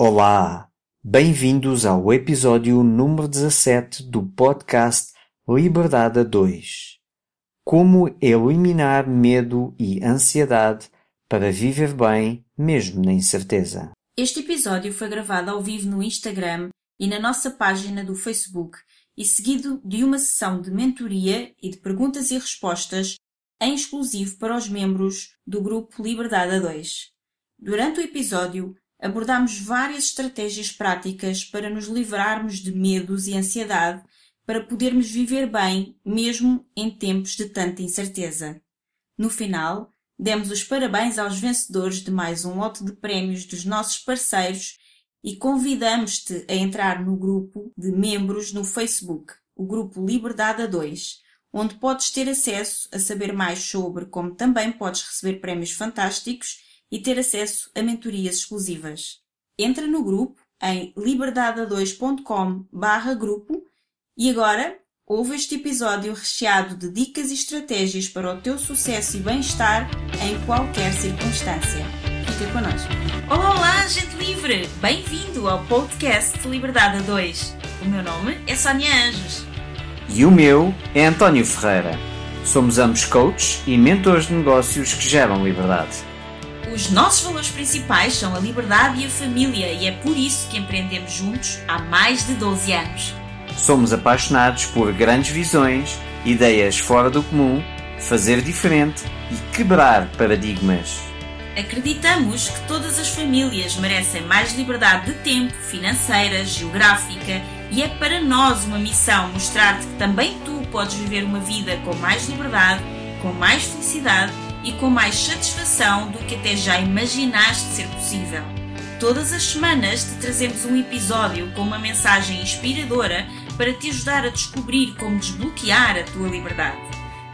Olá, bem-vindos ao episódio número 17 do podcast Liberdade a 2. Como eliminar medo e ansiedade para viver bem mesmo na incerteza. Este episódio foi gravado ao vivo no Instagram e na nossa página do Facebook e seguido de uma sessão de mentoria e de perguntas e respostas em exclusivo para os membros do grupo Liberdade a 2. Durante o episódio, abordamos várias estratégias práticas para nos livrarmos de medos e ansiedade para podermos viver bem mesmo em tempos de tanta incerteza. No final, demos os parabéns aos vencedores de mais um lote de prémios dos nossos parceiros e convidamos-te a entrar no grupo de membros no Facebook, o grupo Liberdade a 2, onde podes ter acesso a saber mais sobre como também podes receber prémios fantásticos e ter acesso a mentorias exclusivas. Entra no grupo em liberdade2.com grupo e agora ouve este episódio recheado de dicas e estratégias para o teu sucesso e bem-estar em qualquer circunstância. Fica connosco. Olá, olá, gente livre! Bem-vindo ao podcast Liberdade a 2. O meu nome é Sónia Anjos. E o meu é António Ferreira. Somos ambos coaches e mentores de negócios que geram liberdade. Os nossos valores principais são a liberdade e a família e é por isso que empreendemos juntos há mais de 12 anos. Somos apaixonados por grandes visões, ideias fora do comum, fazer diferente e quebrar paradigmas. Acreditamos que todas as famílias merecem mais liberdade de tempo, financeira, geográfica e é para nós uma missão mostrar-te que também tu podes viver uma vida com mais liberdade, com mais felicidade e com mais satisfação do que até já imaginaste ser possível. Todas as semanas te trazemos um episódio com uma mensagem inspiradora para te ajudar a descobrir como desbloquear a tua liberdade.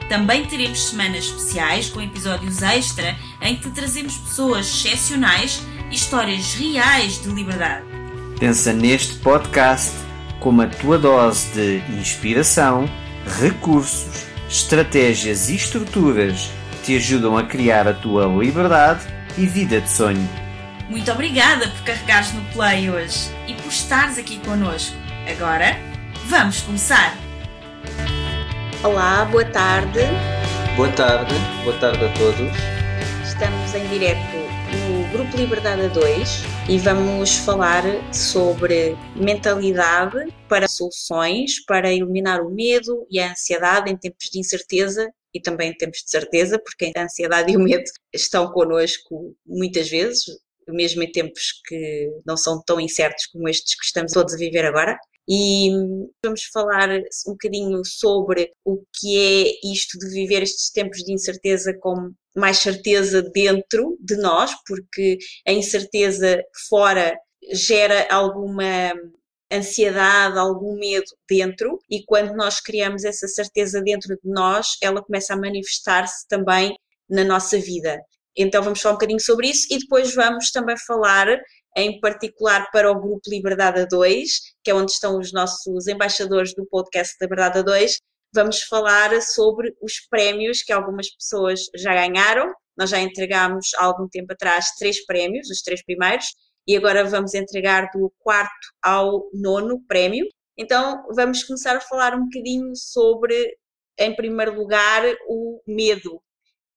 Também teremos semanas especiais com episódios extra em que te trazemos pessoas excepcionais e histórias reais de liberdade. Pensa neste podcast como a tua dose de inspiração, recursos, estratégias e estruturas te ajudam a criar a tua liberdade e vida de sonho. Muito obrigada por carregares no play hoje e por estares aqui connosco. Agora, vamos começar! Olá, boa tarde. Boa tarde, boa tarde a todos. Estamos em direto no Grupo Liberdade a 2 e vamos falar sobre mentalidade para soluções, para eliminar o medo e a ansiedade em tempos de incerteza e também em tempos de certeza, porque a ansiedade e o medo estão connosco muitas vezes, mesmo em tempos que não são tão incertos como estes que estamos todos a viver agora. E vamos falar um bocadinho sobre o que é isto de viver estes tempos de incerteza com mais certeza dentro de nós, porque a incerteza fora gera alguma ansiedade, algum medo dentro, e quando nós criamos essa certeza dentro de nós, ela começa a manifestar-se também na nossa vida. Então vamos falar um bocadinho sobre isso e depois vamos também falar em particular para o grupo Liberdade a 2, que é onde estão os nossos embaixadores do podcast Liberdade a 2, vamos falar sobre os prémios que algumas pessoas já ganharam. Nós já entregámos há algum tempo atrás três prémios, os três primeiros, e agora vamos entregar do quarto ao nono prémio. Então vamos começar a falar um bocadinho sobre, em primeiro lugar, o medo.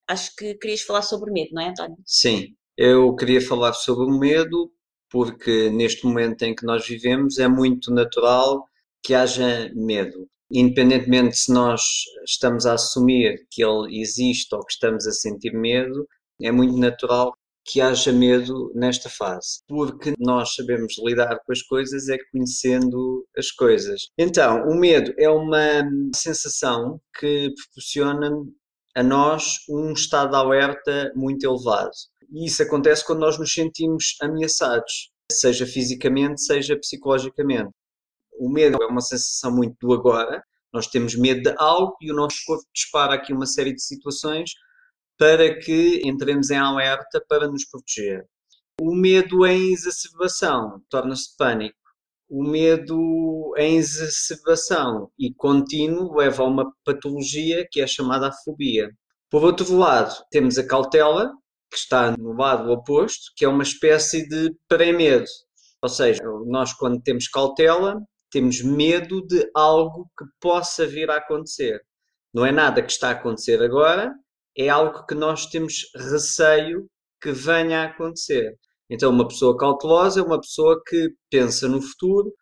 Acho que querias falar sobre medo, não é, António? Sim, eu queria falar sobre o medo porque neste momento em que nós vivemos é muito natural que haja medo. Independentemente se nós estamos a assumir que ele existe ou que estamos a sentir medo, é muito natural que haja medo nesta fase, porque nós sabemos lidar com as coisas é conhecendo as coisas. Então, o medo é uma sensação que proporciona a nós um estado de alerta muito elevado. E isso acontece quando nós nos sentimos ameaçados, seja fisicamente, seja psicologicamente. O medo é uma sensação muito do agora, nós temos medo de algo e o nosso corpo dispara aqui uma série de situações para que entremos em alerta para nos proteger. O medo em exacerbação torna-se pânico. O medo em exacerbação e contínuo leva a uma patologia que é chamada a fobia. Por outro lado, temos a cautela, que está no lado oposto, que é uma espécie de pré-medo. Ou seja, nós quando temos cautela, temos medo de algo que possa vir a acontecer. Não é nada que está a acontecer agora, é algo que nós temos receio que venha a acontecer. Então, uma pessoa cautelosa é uma pessoa que pensa no futuro,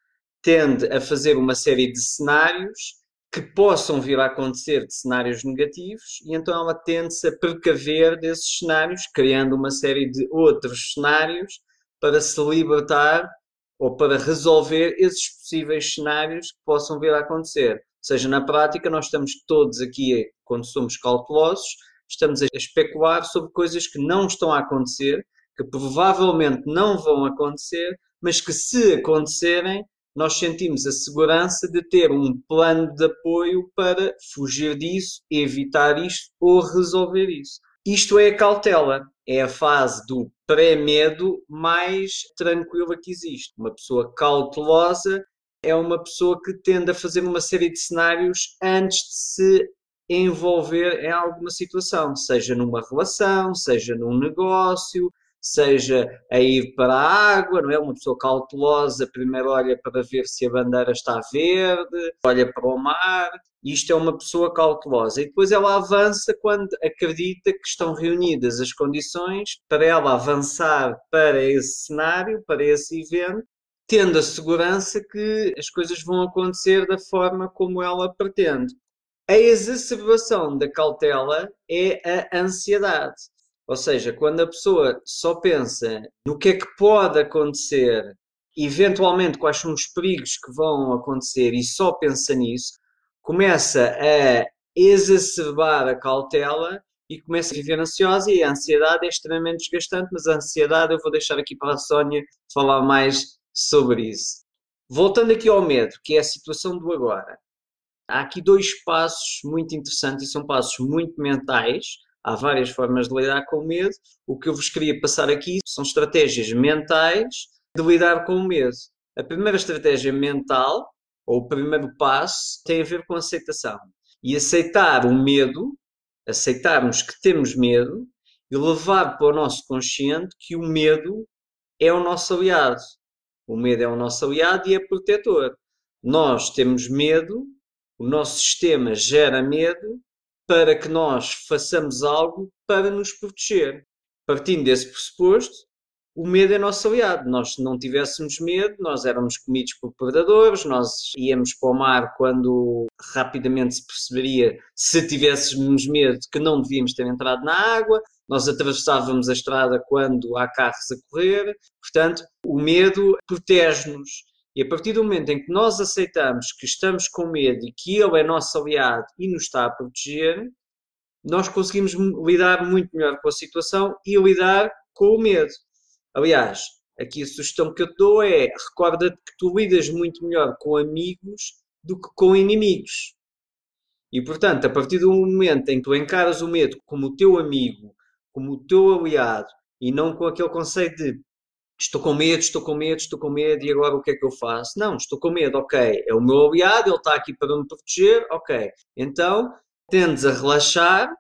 tende a fazer uma série de cenários que possam vir a acontecer de cenários negativos e então ela tende-se a precaver desses cenários, criando uma série de outros cenários para se libertar ou para resolver esses possíveis cenários que possam vir a acontecer. Ou seja, na prática, nós estamos todos aqui, quando somos cautelosos, estamos a especular sobre coisas que não estão a acontecer, que provavelmente não vão acontecer, mas que se acontecerem, nós sentimos a segurança de ter um plano de apoio para fugir disso, evitar isto ou resolver isso. Isto é a cautela, é a fase do pré-medo mais tranquila que existe. Uma pessoa cautelosa é uma pessoa que tende a fazer uma série de cenários antes de se envolver em alguma situação, seja numa relação, seja num negócio, seja a ir para a água, não é? Uma pessoa cautelosa primeiro olha para ver se a bandeira está verde, olha para o mar, isto é uma pessoa cautelosa. E depois ela avança quando acredita que estão reunidas as condições para ela avançar para esse cenário, para esse evento, tendo a segurança que as coisas vão acontecer da forma como ela pretende. A exacerbação da cautela é a ansiedade. Ou seja, quando a pessoa só pensa no que é que pode acontecer, eventualmente quais são os perigos que vão acontecer e só pensa nisso, começa a exacerbar a cautela e começa a viver ansiosa e a ansiedade é extremamente desgastante, mas a ansiedade eu vou deixar aqui para a Sónia falar mais sobre isso. Voltando aqui ao medo, que é a situação do agora. Há aqui dois passos muito interessantes e são passos muito mentais. Há várias formas de lidar com o medo. O que eu vos queria passar aqui são estratégias mentais de lidar com o medo. A primeira estratégia mental, ou o primeiro passo, tem a ver com aceitação. E aceitar o medo, aceitarmos que temos medo e levar para o nosso consciente que o medo é o nosso aliado. O medo é o nosso aliado e é protetor. Nós temos medo o nosso sistema gera medo para que nós façamos algo para nos proteger. Partindo desse pressuposto, o medo é nosso aliado. Nós, se não tivéssemos medo, nós éramos comidos por predadores, nós íamos para o mar quando rapidamente se perceberia, se tivéssemos medo, que não devíamos ter entrado na água, nós atravessávamos a estrada quando há carros a correr. Portanto, o medo protege-nos e a partir do momento em que nós aceitamos que estamos com medo e que ele é nosso aliado e nos está a proteger, nós conseguimos lidar muito melhor com a situação e lidar com o medo. Aliás, aqui a sugestão que eu te dou é recorda-te que tu lidas muito melhor com amigos do que com inimigos. E portanto, a partir do momento em que tu encaras o medo como o teu amigo, como o teu aliado, e não com aquele conceito de estou com medo, estou com medo, estou com medo e agora o que é que eu faço? Não, estou com medo, ok, é o meu aliado, ele está aqui para me proteger, ok. Então tendes a relaxar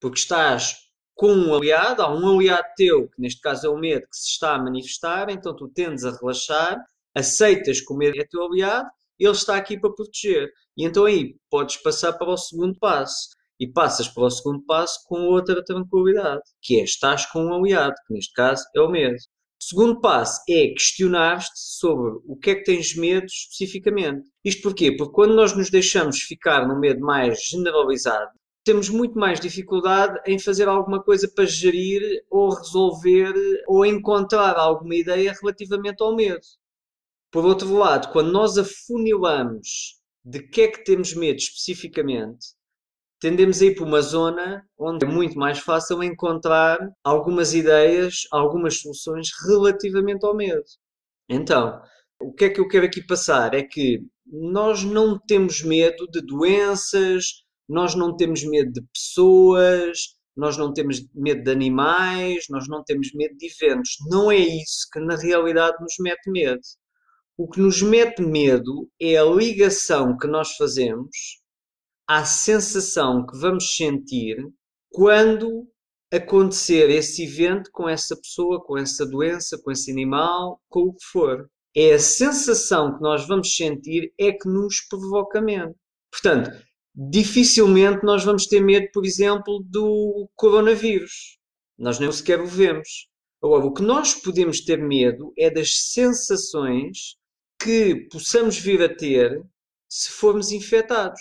porque estás com um aliado, há um aliado teu, que neste caso é o medo que se está a manifestar, então tu tendes a relaxar, aceitas que o medo é teu aliado, ele está aqui para proteger. E então aí podes passar para o segundo passo. E passas para o segundo passo com outra tranquilidade, que é estás com um aliado, que neste caso é o medo. Segundo passo é questionar-te sobre o que é que tens medo especificamente. Isto porquê? Porque quando nós nos deixamos ficar no medo mais generalizado, temos muito mais dificuldade em fazer alguma coisa para gerir ou resolver ou encontrar alguma ideia relativamente ao medo. Por outro lado, quando nós afunilamos de que é que temos medo especificamente, tendemos a ir para uma zona onde é muito mais fácil encontrar algumas ideias, algumas soluções relativamente ao medo. Então, o que é que eu quero aqui passar? É que nós não temos medo de doenças, nós não temos medo de pessoas, nós não temos medo de animais, nós não temos medo de eventos. Não é isso que na realidade nos mete medo. O que nos mete medo é a ligação que nós fazemos à sensação que vamos sentir quando acontecer esse evento com essa pessoa, com essa doença, com esse animal, com o que for. É a sensação que nós vamos sentir é que nos provoca medo. Portanto, dificilmente nós vamos ter medo, por exemplo, do coronavírus. Nós nem sequer o vemos. Agora, o que nós podemos ter medo é das sensações que possamos vir a ter se formos infectados.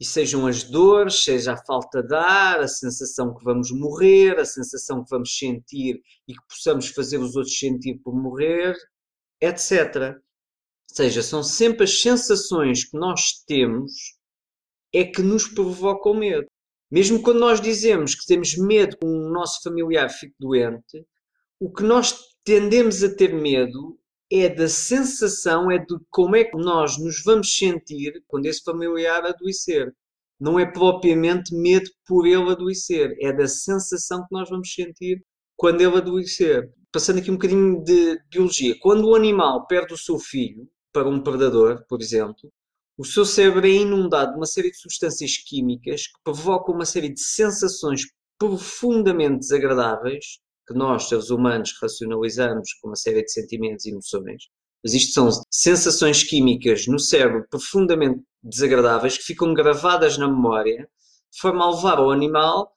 E sejam as dores, seja a falta de ar, a sensação que vamos morrer, a sensação que vamos sentir e que possamos fazer os outros sentir por morrer, etc. Ou seja, são sempre as sensações que nós temos é que nos provocam medo. Mesmo quando nós dizemos que temos medo que o nosso familiar fique doente, o que nós tendemos a ter medo é da sensação, é de como é que nós nos vamos sentir quando esse familiar adoecer. Não é propriamente medo por ele adoecer, é da sensação que nós vamos sentir quando ele adoecer. Passando aqui um bocadinho de biologia. Quando o animal perde o seu filho para um predador, por exemplo, o seu cérebro é inundado de uma série de substâncias químicas que provocam uma série de sensações profundamente desagradáveis que nós, seres humanos, racionalizamos com uma série de sentimentos e emoções. Mas isto são sensações químicas no cérebro profundamente desagradáveis que ficam gravadas na memória, de forma a levar o animal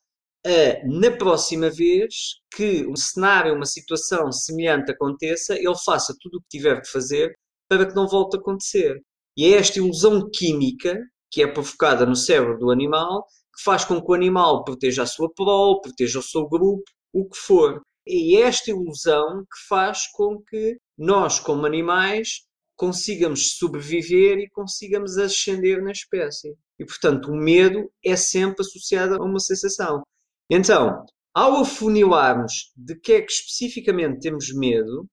a, na próxima vez que um cenário, uma situação semelhante aconteça, ele faça tudo o que tiver de fazer para que não volte a acontecer. E é esta ilusão química que é provocada no cérebro do animal que faz com que o animal proteja a sua prole, proteja o seu grupo, o que for. É esta ilusão que faz com que nós, como animais, consigamos sobreviver e consigamos ascender na espécie. E, portanto, o medo é sempre associado a uma sensação. Então, ao afunilarmos de que é que especificamente temos medo,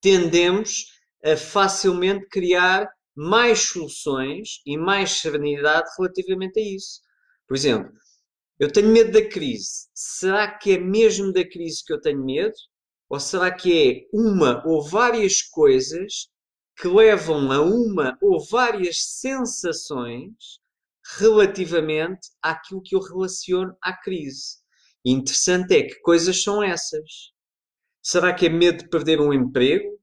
tendemos a facilmente criar mais soluções e mais serenidade relativamente a isso. Por exemplo, eu tenho medo da crise. Será que é mesmo da crise que eu tenho medo? Ou será que é uma ou várias coisas que levam a uma ou várias sensações relativamente àquilo que eu relaciono à crise? E interessante é que coisas são essas. Será que é medo de perder um emprego?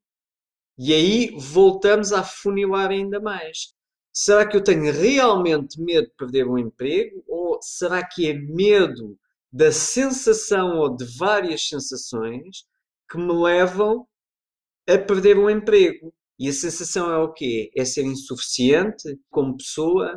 E aí voltamos a funilar ainda mais. Será que eu tenho realmente medo de perder um emprego? Ou será que é medo da sensação ou de várias sensações que me levam a perder um emprego? E a sensação é o quê? É ser insuficiente como pessoa?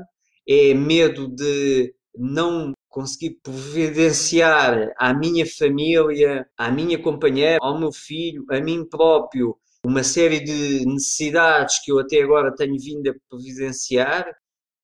É medo de não conseguir providenciar à minha família, à minha companheira, ao meu filho, a mim próprio, uma série de necessidades que eu até agora tenho vindo a providenciar,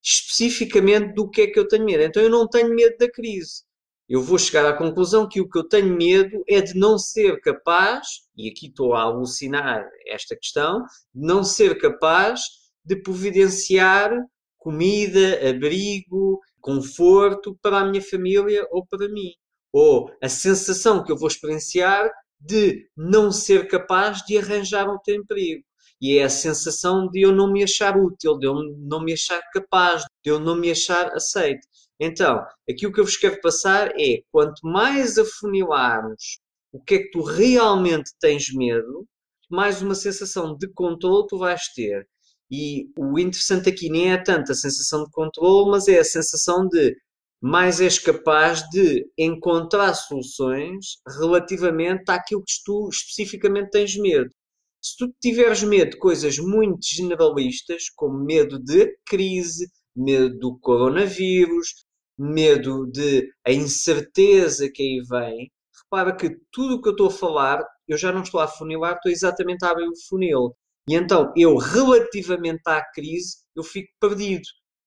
especificamente do que é que eu tenho medo. Então eu não tenho medo da crise. Eu vou chegar à conclusão que o que eu tenho medo é de não ser capaz, e aqui estou a alucinar esta questão, de não ser capaz de providenciar comida, abrigo, conforto para a minha família ou para mim. Ou a sensação que eu vou experienciar de não ser capaz de arranjar um emprego. E é a sensação de eu não me achar útil, de eu não me achar capaz, de eu não me achar aceito. Então, aqui o que eu vos quero passar é, quanto mais afunilarmos o que é que tu realmente tens medo, mais uma sensação de controle tu vais ter. E o interessante aqui nem é tanto a sensação de controle, mas é a sensação de mais és capaz de encontrar soluções relativamente àquilo que tu especificamente tens medo. Se tu tiveres medo de coisas muito generalistas, como medo de crise, medo do coronavírus, medo de a incerteza que aí vem, repara que tudo o que eu estou a falar, eu já não estou a funilar, estou exatamente a abrir o funil. E então, eu, relativamente à crise, eu fico perdido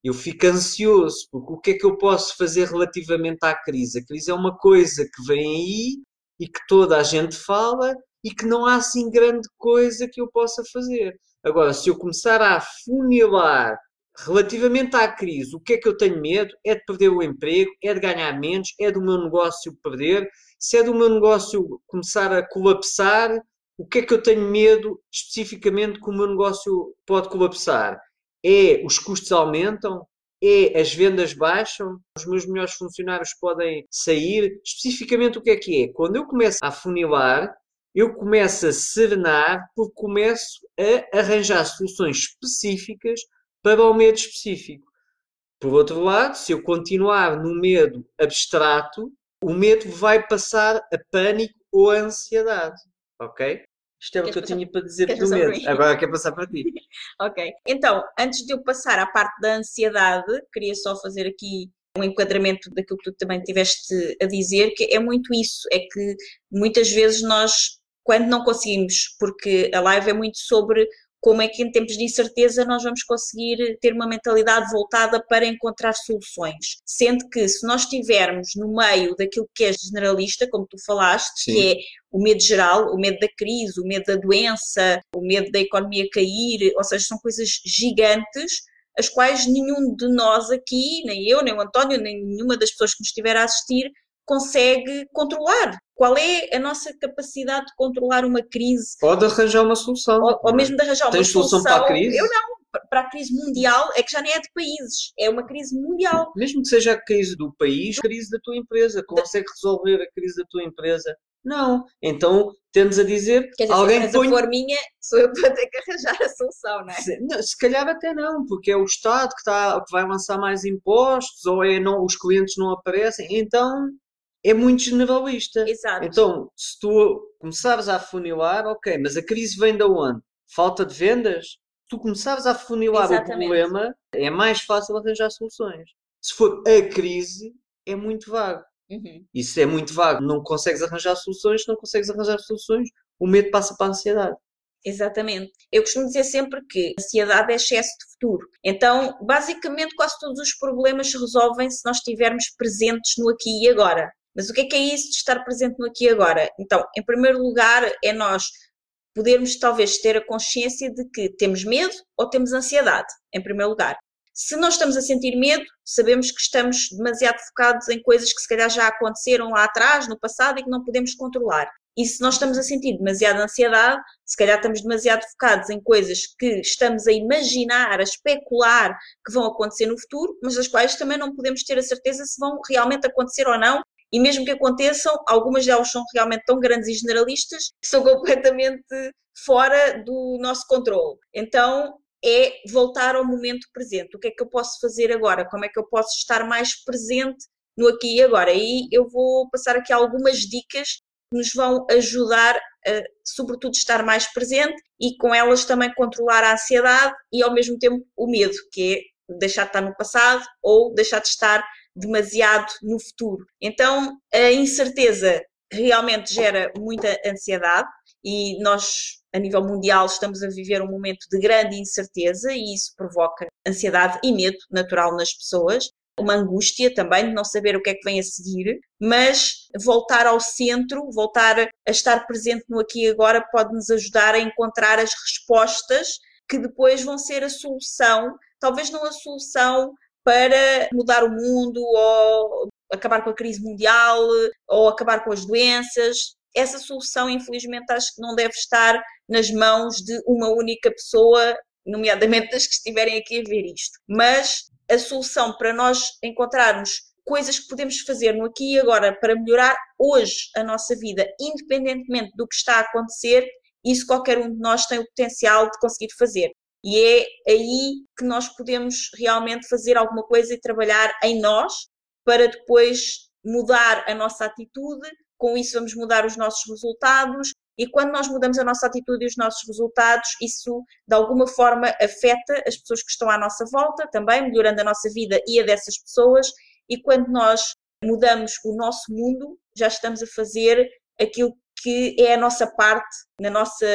eu fico ansioso, porque o que é que eu posso fazer relativamente à crise? A crise é uma coisa que vem aí e que toda a gente fala e que não há assim grande coisa que eu possa fazer. Agora, se eu começar a funilar relativamente à crise, o que é que eu tenho medo? É de perder o emprego, é de ganhar menos, é do meu negócio perder, se é do meu negócio começar a colapsar, o que é que eu tenho medo especificamente que o meu negócio pode colapsar? É os custos aumentam? É as vendas baixam? Os meus melhores funcionários podem sair? Especificamente o que é que é? Quando eu começo a funilar, eu começo a serenar porque começo a arranjar soluções específicas para o medo específico. Por outro lado, se eu continuar no medo abstrato, o medo vai passar a pânico ou a ansiedade. Ok? Isto é o que eu passar- tinha para dizer do medo. Agora quer passar para ti. Ok. Então, antes de eu passar à parte da ansiedade, queria só fazer aqui um enquadramento daquilo que tu também tiveste a dizer, que é muito isso, é que muitas vezes nós, quando não conseguimos, porque a live é muito sobre como é que em tempos de incerteza nós vamos conseguir ter uma mentalidade voltada para encontrar soluções. Sendo que se nós estivermos no meio daquilo que é generalista, como tu falaste, Sim. que é o medo geral, o medo da crise, o medo da doença, o medo da economia cair, ou seja, são coisas gigantes, as quais nenhum de nós aqui, nem eu, nem o António, nem nenhuma das pessoas que nos estiver a assistir, consegue controlar. Qual é a nossa capacidade de controlar uma crise? Pode arranjar uma solução. Ou, ou é? mesmo de arranjar uma Tens solução solução. para a crise? Eu não. Para a crise mundial é que já nem é de países, é uma crise mundial. Mesmo que seja a crise do país, a crise da tua empresa. Consegue resolver a crise da tua empresa? Não. Então, temos a dizer, Quer dizer, alguém se a põe... for minha, sou eu que vou ter que arranjar a solução, não é? Se, não, se calhar até não, porque é o Estado que, está, que vai lançar mais impostos ou é não, os clientes não aparecem. Então, é muito generalista. Exato. Então, se tu começares a afunilar, ok, mas a crise vem de onde? Falta de vendas? Tu começares a afunilar o Exatamente. problema, é mais fácil arranjar soluções. Se for a crise, é muito vago. Uhum. E se é muito vago, não consegues arranjar soluções, não consegues arranjar soluções, o medo passa para a ansiedade. Exatamente. Eu costumo dizer sempre que ansiedade é excesso de futuro. Então, basicamente, quase todos os problemas se resolvem se nós estivermos presentes no aqui e agora. Mas o que é que é isso de estar presente no aqui e agora? Então, em primeiro lugar, é nós podermos talvez ter a consciência de que temos medo ou temos ansiedade, em primeiro lugar. Se nós estamos a sentir medo, sabemos que estamos demasiado focados em coisas que se calhar já aconteceram lá atrás, no passado, e que não podemos controlar. E se nós estamos a sentir demasiada ansiedade, se calhar estamos demasiado focados em coisas que estamos a imaginar, a especular que vão acontecer no futuro, mas das quais também não podemos ter a certeza se vão realmente acontecer ou não. E mesmo que aconteçam, algumas delas são realmente tão grandes e generalistas que são completamente fora do nosso controle. Então, é voltar ao momento presente. O que é que eu posso fazer agora? Como é que eu posso estar mais presente no aqui e agora? E eu vou passar aqui algumas dicas que nos vão ajudar a, sobretudo, estar mais presente e com elas também controlar a ansiedade e ao mesmo tempo o medo, que é deixar de estar no passado ou deixar de estar demasiado no futuro. Então, a incerteza realmente gera muita ansiedade e nós, a nível mundial, estamos a viver um momento de grande incerteza e isso provoca ansiedade e medo natural nas pessoas. Uma angústia também de não saber o que é que vem a seguir, mas voltar ao centro, voltar a estar presente no aqui e agora pode nos ajudar a encontrar as respostas que depois vão ser a solução, talvez não a solução para mudar o mundo ou acabar com a crise mundial ou acabar com as doenças. Essa solução, infelizmente, acho que não deve estar nas mãos de uma única pessoa, nomeadamente das que estiverem aqui a ver isto. Mas a solução para nós encontrarmos coisas que podemos fazer no aqui e agora para melhorar hoje a nossa vida, independentemente do que está a acontecer, isso qualquer um de nós tem o potencial de conseguir fazer. E é aí que nós podemos realmente fazer alguma coisa e trabalhar em nós para depois mudar a nossa atitude, com isso vamos mudar os nossos resultados. E quando nós mudamos a nossa atitude e os nossos resultados, isso de alguma forma afeta as pessoas que estão à nossa volta também, melhorando a nossa vida e a dessas pessoas. E quando nós mudamos o nosso mundo, já estamos a fazer aquilo que é a nossa parte na nossa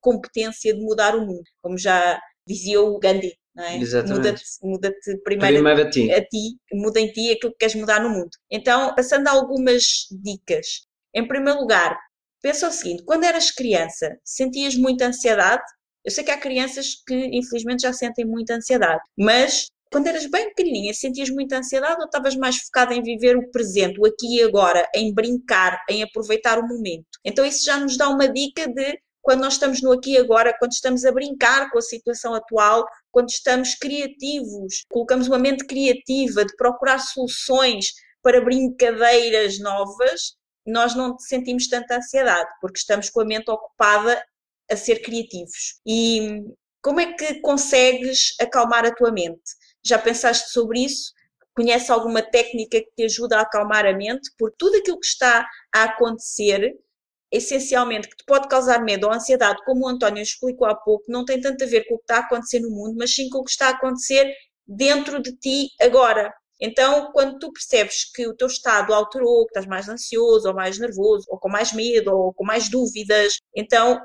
competência de mudar o mundo, como já dizia o Gandhi, não é? Muda-te muda primeiro, Primeiro a ti. a ti, muda em ti aquilo que queres mudar no mundo. Então, passando a algumas dicas. Em primeiro lugar, pensa o seguinte: quando eras criança, sentias muita ansiedade? Eu sei que há crianças que, infelizmente, já sentem muita ansiedade, mas quando eras bem pequenininha, sentias muita ansiedade ou estavas mais focada em viver o presente, o aqui e agora, em brincar, em aproveitar o momento? Então, isso já nos dá uma dica de quando nós estamos no aqui e agora, quando estamos a brincar com a situação atual, quando estamos criativos, colocamos uma mente criativa de procurar soluções para brincadeiras novas, nós não sentimos tanta ansiedade, porque estamos com a mente ocupada a ser criativos. E como é que consegues acalmar a tua mente? Já pensaste sobre isso? Conhece alguma técnica que te ajuda a acalmar a mente? Porque tudo aquilo que está a acontecer, essencialmente, que te pode causar medo ou ansiedade, como o António explicou há pouco, não tem tanto a ver com o que está a acontecer no mundo, mas sim com o que está a acontecer dentro de ti agora. Então, quando tu percebes que o teu estado alterou, que estás mais ansioso, ou mais nervoso, ou com mais medo, ou com mais dúvidas, então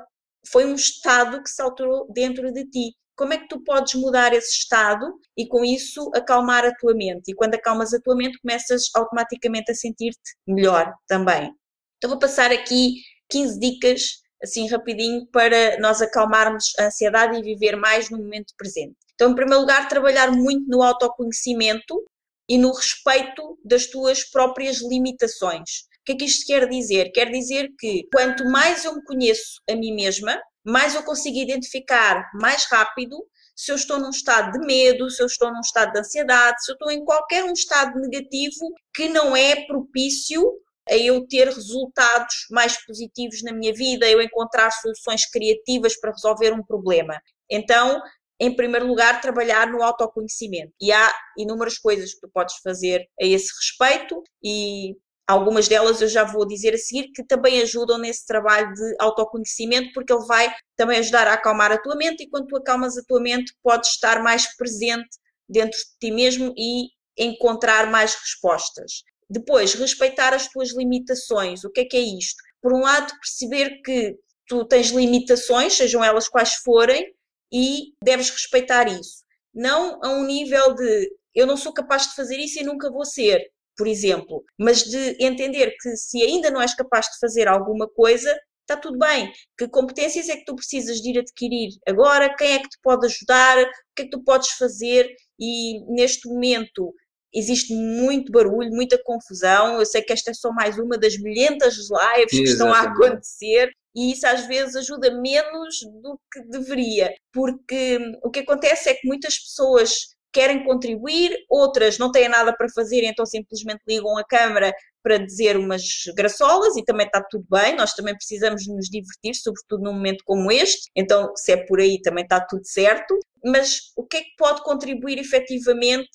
foi um estado que se alterou dentro de ti. Como é que tu podes mudar esse estado e com isso acalmar a tua mente? E quando acalmas a tua mente, começas automaticamente a sentir-te melhor também. Então vou passar aqui 15 dicas assim rapidinho para nós acalmarmos a ansiedade e viver mais no momento presente. Então, em primeiro lugar, trabalhar muito no autoconhecimento e no respeito das tuas próprias limitações. O que é que isto quer dizer? Quer dizer que quanto mais eu me conheço a mim mesma, mais eu consigo identificar mais rápido se eu estou num estado de medo, se eu estou num estado de ansiedade, se eu estou em qualquer um estado negativo que não é propício a eu ter resultados mais positivos na minha vida, eu encontrar soluções criativas para resolver um problema. Então, em primeiro lugar, trabalhar no autoconhecimento. E há inúmeras coisas que tu podes fazer a esse respeito e algumas delas eu já vou dizer a seguir que também ajudam nesse trabalho de autoconhecimento, porque ele vai também ajudar a acalmar a tua mente e quando tu acalmas a tua mente, podes estar mais presente dentro de ti mesmo e encontrar mais respostas. Depois, respeitar as tuas limitações. O que é que é isto? Por um lado, perceber que tu tens limitações, sejam elas quais forem, e deves respeitar isso. Não a um nível de eu não sou capaz de fazer isso e nunca vou ser, por exemplo, mas de entender que se ainda não és capaz de fazer alguma coisa, está tudo bem. Que competências é que tu precisas de ir adquirir agora? Quem é que te pode ajudar? O que é que tu podes fazer? E neste momento existe muito barulho, muita confusão. Eu sei que esta é só mais uma das milhentas lives que estão a acontecer e isso às vezes ajuda menos do que deveria, porque o que acontece é que muitas pessoas querem contribuir, outras não têm nada para fazer, então simplesmente ligam a câmara para dizer umas graçolas e também está tudo bem, nós também precisamos nos divertir, sobretudo num momento como este, então se é por aí também está tudo certo, mas o que é que pode contribuir efetivamente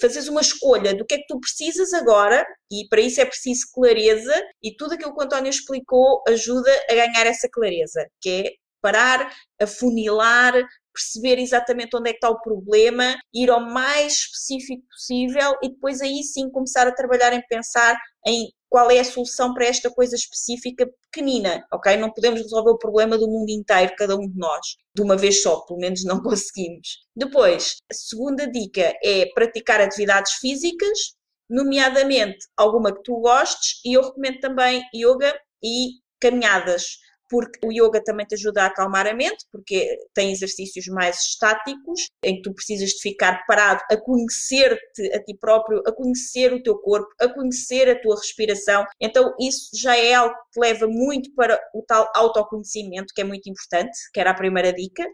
fazes uma escolha do que é que tu precisas agora, e para isso é preciso clareza, e tudo aquilo que o António explicou ajuda a ganhar essa clareza, que é parar, afunilar, perceber exatamente onde é que está o problema, ir ao mais específico possível e depois aí sim começar a trabalhar em pensar em qual é a solução para esta coisa específica pequenina, ok? Não podemos resolver o problema do mundo inteiro, cada um de nós, de uma vez só, pelo menos não conseguimos. Depois, a segunda dica é praticar atividades físicas, nomeadamente alguma que tu gostes, e eu recomendo também yoga e caminhadas porque o yoga também te ajuda a acalmar a mente, porque tem exercícios mais estáticos, em que tu precisas de ficar parado, a conhecer-te a ti próprio, a conhecer o teu corpo, a conhecer a tua respiração. Então, isso já é algo que leva muito para o tal autoconhecimento, que é muito importante, que era a primeira dica.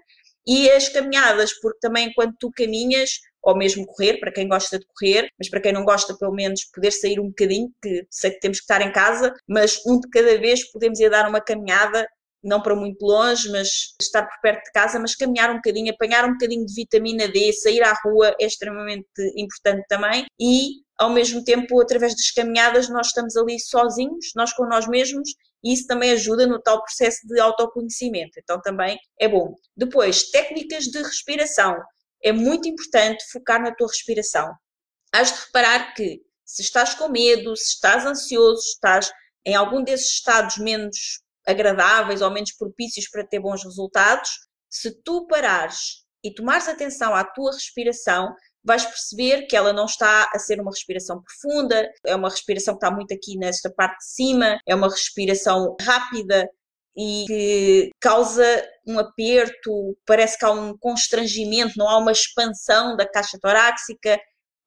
E as caminhadas, porque também quando tu caminhas, ou mesmo correr, para quem gosta de correr, mas para quem não gosta, pelo menos poder sair um bocadinho, que sei que temos que estar em casa, mas um de cada vez podemos ir dar uma caminhada, não para muito longe, mas estar por perto de casa, mas caminhar um bocadinho, apanhar um bocadinho de vitamina D, sair à rua é extremamente importante também e ao mesmo tempo, através das caminhadas, nós estamos ali sozinhos, nós com nós mesmos, e isso também ajuda no tal processo de autoconhecimento. Então também é bom. Depois, técnicas de respiração é muito importante focar na tua respiração. Has de reparar que se estás com medo, se estás ansioso, se estás em algum desses estados menos agradáveis ou menos propícios para ter bons resultados, se tu parares e tomares atenção à tua respiração, vais perceber que ela não está a ser uma respiração profunda, é uma respiração que está muito aqui nesta parte de cima, é uma respiração rápida, e que causa um aperto, parece que há um constrangimento, não há uma expansão da caixa torácica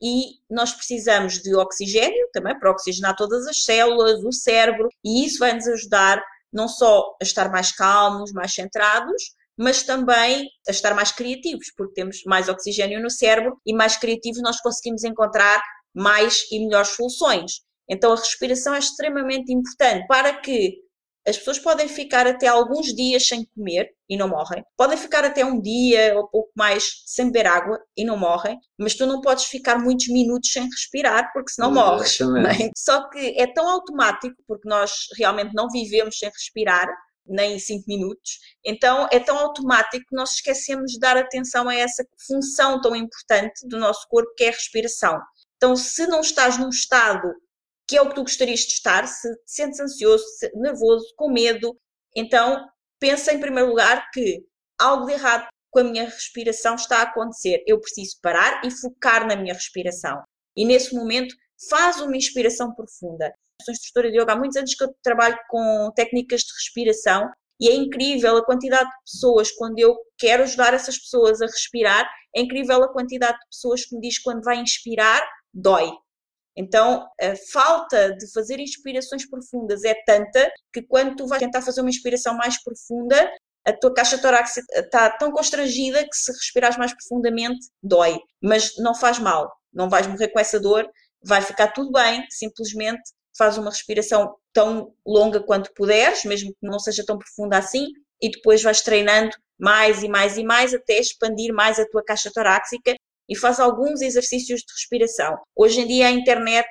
e nós precisamos de oxigênio também para oxigenar todas as células, o cérebro, e isso vai nos ajudar não só a estar mais calmos, mais centrados, mas também a estar mais criativos, porque temos mais oxigênio no cérebro e mais criativos nós conseguimos encontrar mais e melhores soluções. Então a respiração é extremamente importante para que as pessoas podem ficar até alguns dias sem comer e não morrem. Podem ficar até um dia ou pouco mais sem beber água e não morrem. Mas tu não podes ficar muitos minutos sem respirar porque senão morres. É? Só que é tão automático porque nós realmente não vivemos sem respirar nem 5 minutos. Então é tão automático que nós esquecemos de dar atenção a essa função tão importante do nosso corpo que é a respiração. Então, se não estás num estado que é o que tu gostarias de estar, se te sentes ansioso, nervoso, com medo, então pensa em primeiro lugar que algo de errado com a minha respiração está a acontecer. Eu preciso parar e focar na minha respiração. E nesse momento faz uma inspiração profunda. Sou instrutora de yoga há muitos anos que eu trabalho com técnicas de respiração e é incrível a quantidade de pessoas, quando eu quero ajudar essas pessoas a respirar, é incrível a quantidade de pessoas que me diz quando vai inspirar, dói. Então, a falta de fazer inspirações profundas é tanta que quando tu vais tentar fazer uma inspiração mais profunda, a tua caixa torácica está tão constrangida que se respirares mais profundamente, dói. Mas não faz mal, não vais morrer com essa dor, vai ficar tudo bem, simplesmente faz uma respiração tão longa quanto puderes, mesmo que não seja tão profunda assim, e depois vais treinando mais e mais e mais até expandir mais a tua caixa torácica e faz alguns exercícios de respiração. Hoje em dia a internet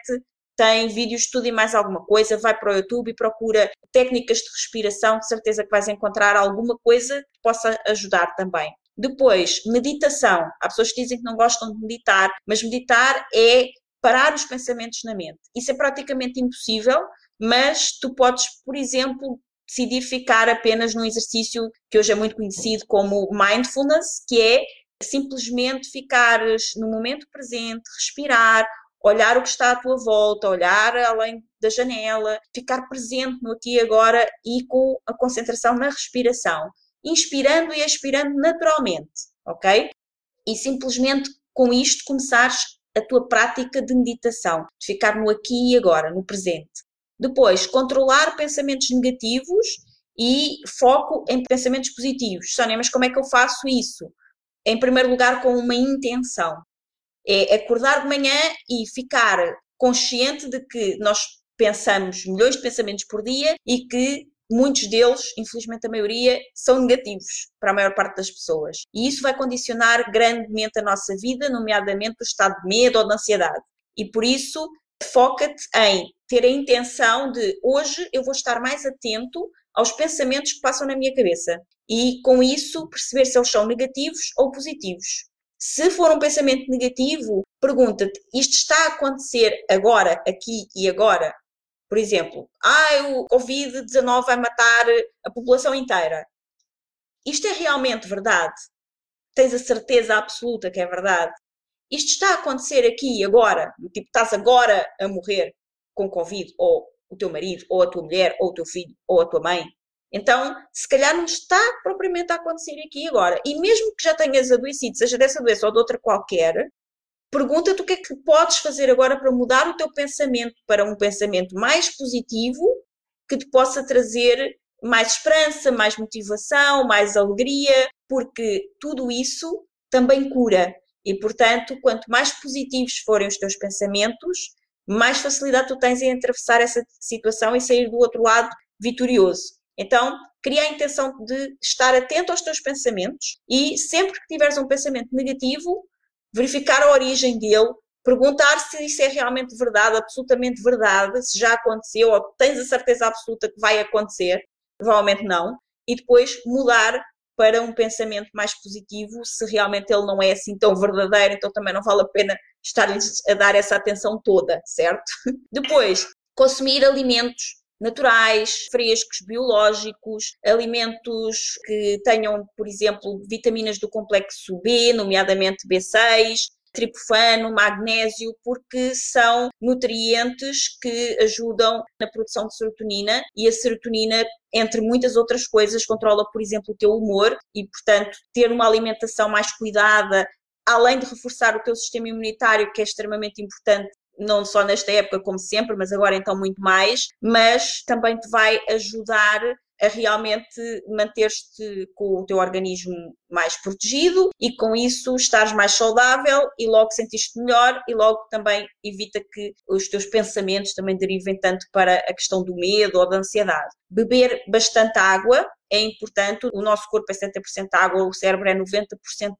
tem vídeos de tudo e mais alguma coisa, vai para o YouTube e procura técnicas de respiração, de certeza que vais encontrar alguma coisa que possa ajudar também. Depois, meditação. Há pessoas que dizem que não gostam de meditar, mas meditar é parar os pensamentos na mente. Isso é praticamente impossível, mas tu podes, por exemplo, decidir ficar apenas num exercício que hoje é muito conhecido como mindfulness, que é simplesmente ficares no momento presente, respirar, olhar o que está à tua volta, olhar além da janela, ficar presente no aqui e agora e com a concentração na respiração, inspirando e expirando naturalmente, ok? E simplesmente com isto começares a tua prática de meditação, de ficar no aqui e agora, no presente. Depois, controlar pensamentos negativos e foco em pensamentos positivos. Sónia, mas como é que eu faço isso? Em primeiro lugar, com uma intenção. É acordar de manhã e ficar consciente de que nós pensamos milhões de pensamentos por dia e que muitos deles, infelizmente a maioria, são negativos para a maior parte das pessoas. E isso vai condicionar grandemente a nossa vida, nomeadamente o estado de medo ou de ansiedade. E por isso, foca-te em ter a intenção de hoje eu vou estar mais atento aos pensamentos que passam na minha cabeça e, com isso, perceber se eles são negativos ou positivos. Se for um pensamento negativo, pergunta-te: isto está a acontecer agora, aqui e agora? Por exemplo, ah, o Covid-19 vai matar a população inteira. Isto é realmente verdade? Tens a certeza absoluta que é verdade? Isto está a acontecer aqui e agora? Tipo, estás agora a morrer com Covid, ou o teu marido, ou a tua mulher, ou o teu filho, ou a tua mãe. Então, se calhar não está propriamente a acontecer aqui agora. E mesmo que já tenhas adoecido, seja dessa doença ou de outra qualquer, pergunta-te o que é que podes fazer agora para mudar o teu pensamento para um pensamento mais positivo, que te possa trazer mais esperança, mais motivação, mais alegria, porque tudo isso também cura. E, portanto, quanto mais positivos forem os teus pensamentos, mais facilidade tu tens em atravessar essa situação e sair do outro lado vitorioso. Então, cria a intenção de estar atento aos teus pensamentos e sempre que tiveres um pensamento negativo, verificar a origem dele, perguntar se isso é realmente verdade, absolutamente verdade, se já aconteceu ou tens a certeza absoluta que vai acontecer, provavelmente não, e depois mudar para um pensamento mais positivo, se realmente ele não é assim tão verdadeiro, então também não vale a pena estar-lhes a dar essa atenção toda, certo? Depois, consumir alimentos naturais, frescos, biológicos, alimentos que tenham, por exemplo, vitaminas do complexo B, nomeadamente B6, triptofano, magnésio, porque são nutrientes que ajudam na produção de serotonina e a serotonina, entre muitas outras coisas, controla, por exemplo, o teu humor e, portanto, ter uma alimentação mais cuidada, além de reforçar o teu sistema imunitário, que é extremamente importante não só nesta época como sempre, mas agora então muito mais, mas também te vai ajudar a realmente manter-te com o teu organismo mais protegido e com isso estares mais saudável e logo sentiste melhor e logo também evita que os teus pensamentos também derivem tanto para a questão do medo ou da ansiedade. Beber bastante água é importante, o nosso corpo é 70% água, o cérebro é 90%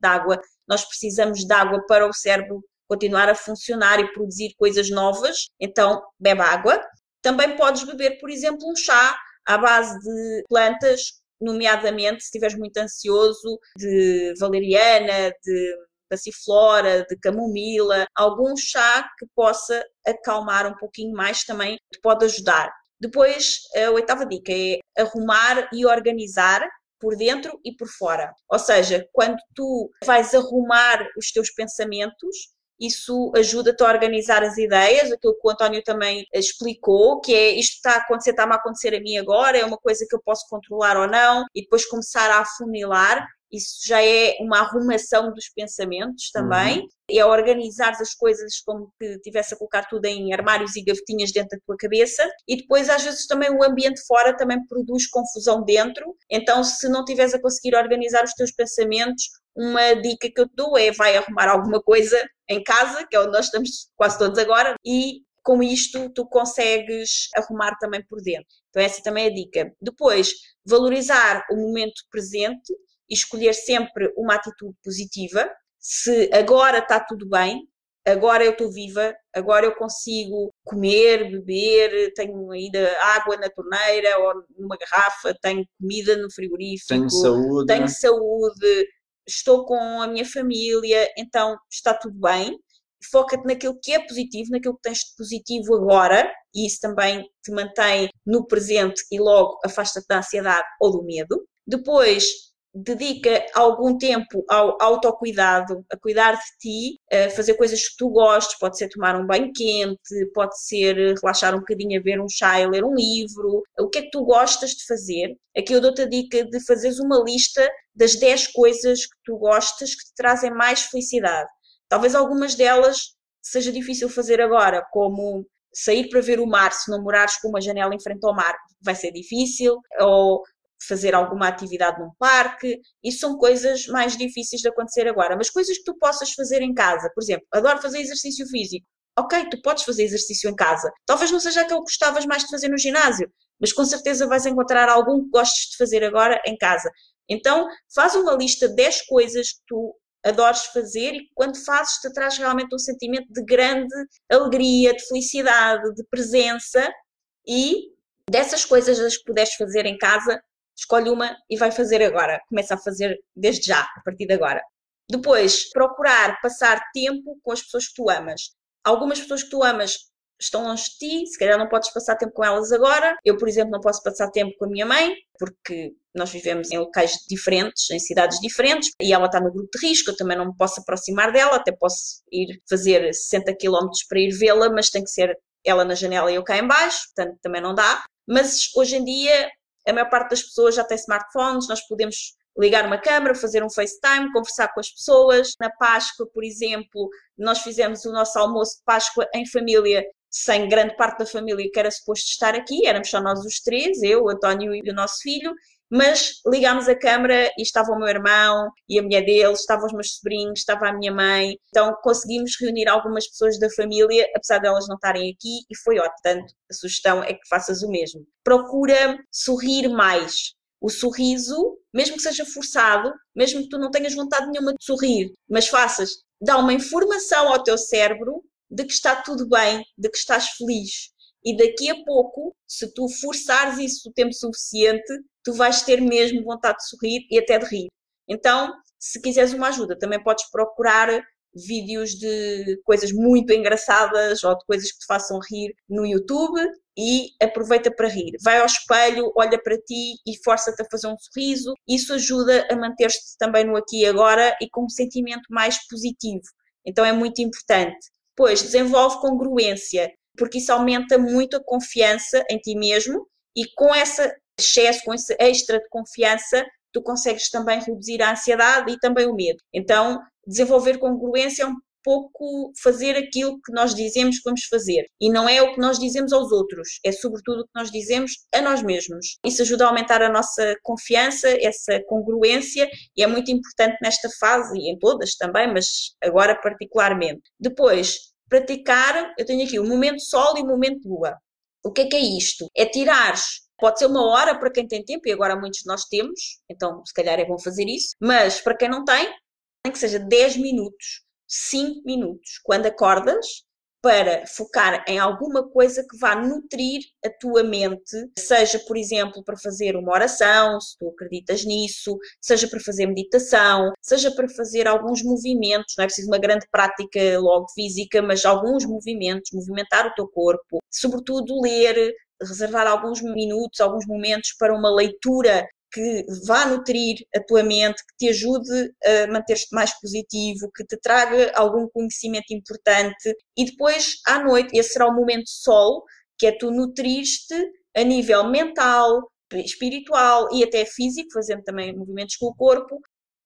de água, nós precisamos de água para o cérebro continuar a funcionar e produzir coisas novas, então bebe água. Também podes beber, por exemplo, um chá à base de plantas, nomeadamente se estiveres muito ansioso, de valeriana, de passiflora, de camomila, algum chá que possa acalmar um pouquinho mais também te pode ajudar. Depois, a oitava dica é arrumar e organizar por dentro e por fora. Ou seja, quando tu vais arrumar os teus pensamentos, isso ajuda-te a organizar as ideias, aquilo que o António também explicou, que é isto está a acontecer, está-me a acontecer a mim agora, é uma coisa que eu posso controlar ou não, e depois começar a afunilar isso já é uma arrumação dos pensamentos também, uhum. é organizar as coisas como que tivesse a colocar tudo em armários e gavetinhas dentro da tua cabeça, e depois às vezes também o ambiente fora também produz confusão dentro, então se não tiveres a conseguir organizar os teus pensamentos, uma dica que eu te dou é vai arrumar alguma coisa em casa, que é onde nós estamos quase todos agora, e com isto tu consegues arrumar também por dentro. Então essa também é a dica. Depois, valorizar o momento presente e escolher sempre uma atitude positiva. Se agora está tudo bem, agora eu estou viva, agora eu consigo comer, beber, tenho ainda água na torneira ou numa garrafa, tenho comida no frigorífico, tenho saúde, tenho saúde estou com a minha família, então está tudo bem. Foca-te naquilo que é positivo, naquilo que tens de positivo agora, e isso também te mantém no presente e logo afasta-te da ansiedade ou do medo. Depois, dedica algum tempo ao autocuidado, a cuidar de ti, a fazer coisas que tu gostes, pode ser tomar um banho quente, pode ser relaxar um bocadinho a ver um chá e ler um livro, o que é que tu gostas de fazer. Aqui eu dou-te a dica de fazeres uma lista das 10 coisas que tu gostas que te trazem mais felicidade. Talvez algumas delas seja difícil fazer agora, como sair para ver o mar, se não morares com uma janela em frente ao mar, vai ser difícil, ou fazer alguma atividade num parque, isso são coisas mais difíceis de acontecer agora, mas coisas que tu possas fazer em casa, por exemplo, adoro fazer exercício físico. Ok, tu podes fazer exercício em casa. Talvez não seja aquilo que gostavas mais de fazer no ginásio, mas com certeza vais encontrar algum que gostes de fazer agora em casa. Então, faz uma lista de 10 coisas que tu adores fazer e quando fazes te traz realmente um sentimento de grande alegria, de felicidade, de presença e dessas coisas as que puderes fazer em casa, escolhe uma e vai fazer agora. Começa a fazer desde já, a partir de agora. Depois, procurar passar tempo com as pessoas que tu amas. Algumas pessoas que tu amas estão longe de ti, se calhar não podes passar tempo com elas agora. Eu, por exemplo, não posso passar tempo com a minha mãe, porque nós vivemos em locais diferentes, em cidades diferentes, e ela está no grupo de risco, eu também não me posso aproximar dela, até posso ir fazer 60 km para ir vê-la, mas tem que ser ela na janela e eu cá em baixo, portanto também não dá. Mas hoje em dia a maior parte das pessoas já tem smartphones, nós podemos ligar uma câmera, fazer um FaceTime, conversar com as pessoas. Na Páscoa, por exemplo, nós fizemos o nosso almoço de Páscoa em família, sem grande parte da família que era suposto estar aqui, éramos só nós os três, eu, António e o nosso filho, mas ligámos a câmara e estava o meu irmão e a mulher dele, estavam os meus sobrinhos, estava a minha mãe. Então conseguimos reunir algumas pessoas da família, apesar de elas não estarem aqui, e foi ótimo. Portanto, a sugestão é que faças o mesmo. Procura sorrir mais. O sorriso, mesmo que seja forçado, mesmo que tu não tenhas vontade nenhuma de sorrir, mas faças, dá uma informação ao teu cérebro de que está tudo bem, de que estás feliz. E daqui a pouco, se tu forçares isso o tempo suficiente, tu vais ter mesmo vontade de sorrir e até de rir. Então, se quiseres uma ajuda, também podes procurar vídeos de coisas muito engraçadas ou de coisas que te façam rir no YouTube e aproveita para rir. Vai ao espelho, olha para ti e força-te a fazer um sorriso. Isso ajuda a manter-te também no aqui e agora e com um sentimento mais positivo. Então é muito importante. Pois, desenvolve congruência, porque isso aumenta muito a confiança em ti mesmo e com esse excesso, com esse extra de confiança, tu consegues também reduzir a ansiedade e também o medo. Então, desenvolver congruência é um pouco fazer aquilo que nós dizemos que vamos fazer. E não é o que nós dizemos aos outros, é sobretudo o que nós dizemos a nós mesmos. Isso ajuda a aumentar a nossa confiança, essa congruência, e é muito importante nesta fase e em todas também, mas agora particularmente. Depois, praticar, eu tenho aqui o momento sol e o momento lua. O que é que é isto? É tirar Pode ser uma hora para quem tem tempo, e agora muitos de nós temos, então se calhar é bom fazer isso, mas para quem não tem, nem que seja 10 minutos, 5 minutos, quando acordas, para focar em alguma coisa que vá nutrir a tua mente, seja, por exemplo, para fazer uma oração, se tu acreditas nisso, seja para fazer meditação, seja para fazer alguns movimentos, não é preciso uma grande prática logo física, mas alguns movimentos, movimentar o teu corpo, sobretudo ler, reservar alguns minutos, alguns momentos para uma leitura que vá nutrir a tua mente, que te ajude a manter-te mais positivo, que te traga algum conhecimento importante e depois à noite, esse será o momento sol, que é tu nutrir-te a nível mental, espiritual e até físico, fazendo também movimentos com o corpo,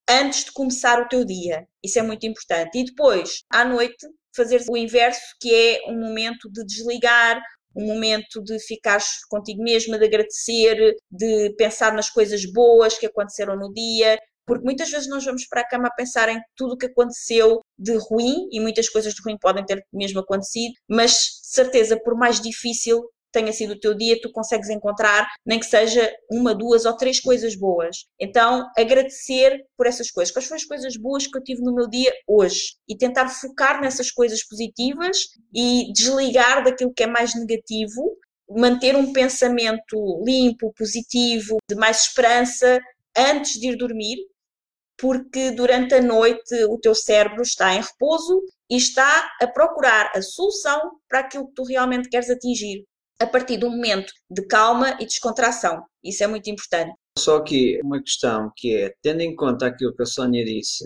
antes de começar o teu dia. Isso é muito importante. E depois, à noite, fazer o inverso, que é um momento de desligar, um momento de ficar contigo mesma, de agradecer, de pensar nas coisas boas que aconteceram no dia, porque muitas vezes nós vamos para a cama a pensar em tudo o que aconteceu de ruim, e muitas coisas de ruim podem ter mesmo acontecido, mas certeza, por mais difícil tenha sido o teu dia, tu consegues encontrar, nem que seja uma, duas ou três coisas boas. Então, agradecer por essas coisas. Quais foram as coisas boas que eu tive no meu dia hoje? E tentar focar nessas coisas positivas e desligar daquilo que é mais negativo, manter um pensamento limpo, positivo, de mais esperança antes de ir dormir, porque durante a noite o teu cérebro está em repouso e está a procurar a solução para aquilo que tu realmente queres atingir a partir de um momento de calma e descontração. Isso é muito importante. Só que uma questão que é, tendo em conta aquilo que a Sónia disse,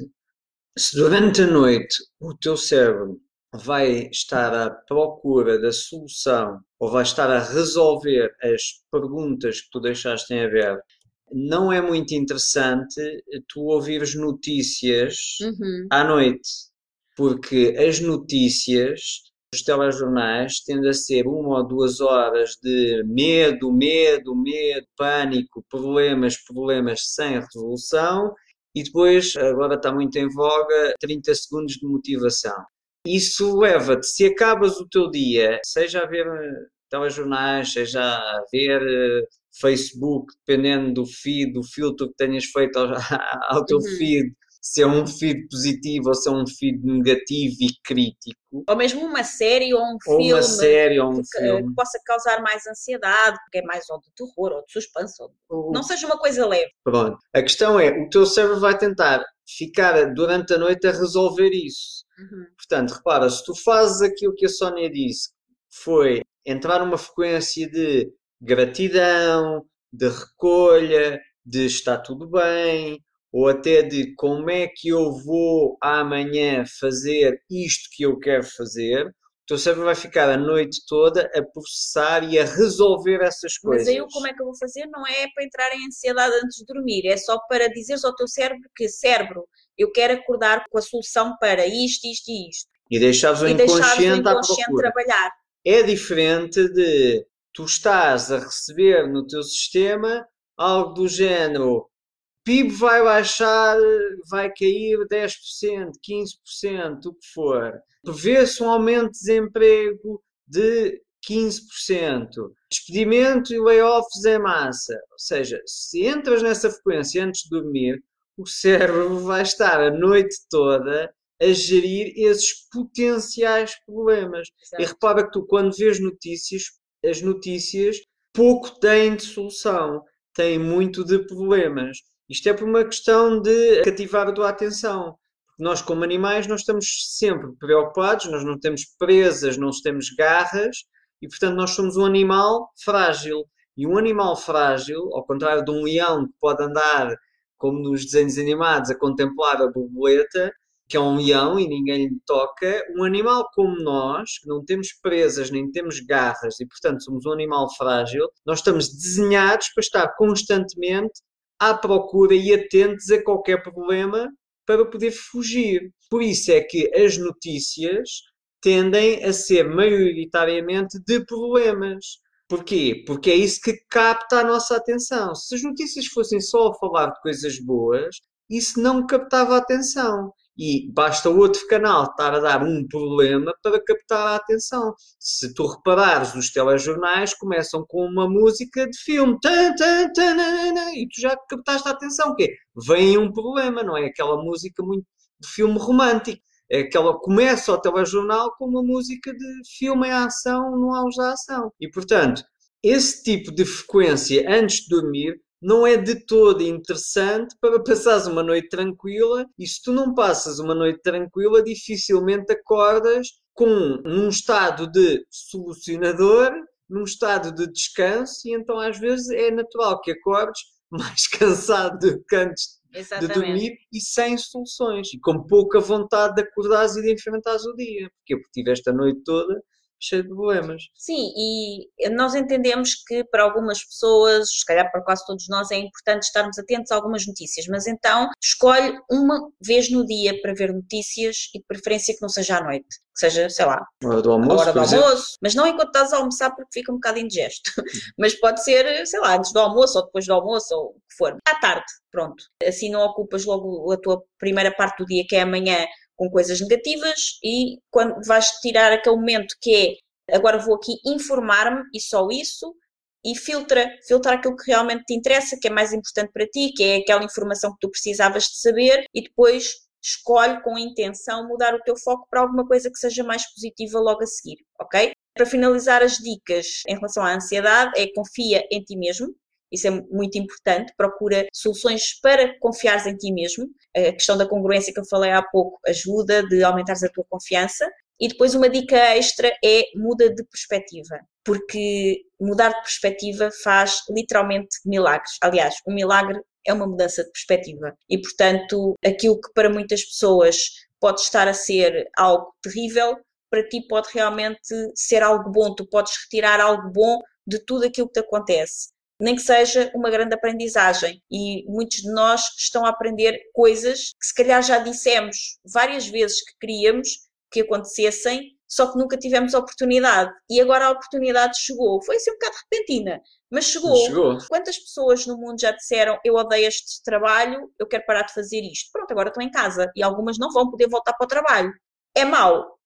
se durante a noite o teu cérebro vai estar à procura da solução ou vai estar a resolver as perguntas que tu deixaste em aberto, não é muito interessante tu ouvires notícias uhum. à noite, porque as notícias os telejornais tendem a ser uma ou duas horas de medo, medo, medo, pânico, problemas, problemas sem resolução e depois, agora está muito em voga, 30 segundos de motivação. Isso leva-te, se acabas o teu dia, seja a ver eh, telejornais, seja a ver eh, Facebook, dependendo do feed, do filtro que tenhas feito ao, ao teu uhum. feed, se é um feed positivo ou se é um feed negativo e crítico. Ou mesmo uma série ou um ou filme, uma série ou um que, filme que possa causar mais ansiedade, porque é mais ou de terror ou de suspense, ou... não seja uma coisa leve. Pronto. A questão é, o teu cérebro vai tentar ficar durante a noite a resolver isso. Uhum. Portanto, repara, se tu fazes aquilo que a Sónia disse, foi entrar numa frequência de gratidão, de recolha, de está tudo bem, ou até de como é que eu vou amanhã fazer isto que eu quero fazer, o teu cérebro vai ficar a noite toda a processar e a resolver essas coisas. Mas aí como é que eu vou fazer? Não é para entrar em ansiedade antes de dormir, é só para dizeres ao teu cérebro que, cérebro, eu quero acordar com a solução para isto, isto e isto. E deixares o e inconsciente, o inconsciente trabalhar. É diferente de tu estás a receber no teu sistema algo do género PIB vai baixar, vai cair 10%, 15%, o que for. Prevê-se um aumento de desemprego de 15%. Despedimento e layoffs em massa. Ou seja, se entras nessa frequência antes de dormir, o cérebro vai estar a noite toda a gerir esses potenciais problemas. Exato. E repara que tu, quando vês notícias, as notícias pouco têm de solução, têm muito de problemas. Isto é por uma questão de cativar a tua atenção. Nós, como animais, nós estamos sempre preocupados, nós não temos presas, não temos garras e, portanto, nós somos um animal frágil. E um animal frágil, ao contrário de um leão que pode andar, como nos desenhos animados, a contemplar a borboleta, que é um leão e ninguém lhe toca, um animal como nós, que não temos presas nem temos garras e, portanto, somos um animal frágil, nós estamos desenhados para estar constantemente à procura e atentos a qualquer problema para poder fugir. Por isso é que as notícias tendem a ser maioritariamente de problemas. Porquê? Porque é isso que capta a nossa atenção. Se as notícias fossem só a falar de coisas boas, isso não captava a atenção. E basta outro canal estar a dar um problema para captar a atenção. Se tu reparares, os telejornais começam com uma música de filme. Tan, tan, tan, e tu já captaste a atenção. Que Vem um problema, não é? Aquela música muito de filme romântico. É aquela começa o telejornal com uma música de filme em ação, no auge da ação. E, portanto, esse tipo de frequência antes de dormir não é de todo interessante para passares uma noite tranquila e se tu não passas uma noite tranquila, dificilmente acordas com num estado de solucionador, num estado de descanso e então às vezes é natural que acordes mais cansado do que antes Exatamente. de dormir e sem soluções e com pouca vontade de acordares e de enfrentares o dia. Porque Porque tiveste a noite toda cheio de problemas. Sim, e nós entendemos que para algumas pessoas, se calhar para quase todos nós, é importante estarmos atentos a algumas notícias, mas então escolhe uma vez no dia para ver notícias e de preferência que não seja à noite. Que seja, sei lá, a hora do almoço, hora do almoço mas não enquanto estás a almoçar porque fica um bocado indigesto. mas pode ser, sei lá, antes do almoço ou depois do almoço ou o que for. À tarde, pronto. Assim não ocupas logo a tua primeira parte do dia, que é amanhã, com coisas negativas e quando vais tirar aquele momento que é agora vou aqui informar-me e só isso e filtra, filtra aquilo que realmente te interessa, que é mais importante para ti, que é aquela informação que tu precisavas de saber e depois escolhe com intenção mudar o teu foco para alguma coisa que seja mais positiva logo a seguir, ok? Para finalizar as dicas em relação à ansiedade é confia em ti mesmo, isso é muito importante. Procura soluções para confiares em ti mesmo. A questão da congruência que eu falei há pouco ajuda de aumentares a tua confiança. E depois uma dica extra é muda de perspectiva, porque mudar de perspectiva faz literalmente milagres. Aliás, um milagre é uma mudança de perspectiva. E portanto, aquilo que para muitas pessoas pode estar a ser algo terrível, para ti pode realmente ser algo bom. Tu podes retirar algo bom de tudo aquilo que te acontece nem que seja uma grande aprendizagem. E muitos de nós estão a aprender coisas que se calhar já dissemos várias vezes que queríamos que acontecessem, só que nunca tivemos oportunidade. E agora a oportunidade chegou. Foi assim um bocado repentina, mas chegou. chegou. Quantas pessoas no mundo já disseram eu odeio este trabalho, eu quero parar de fazer isto? Pronto, agora estou em casa. E algumas não vão poder voltar para o trabalho. É mau?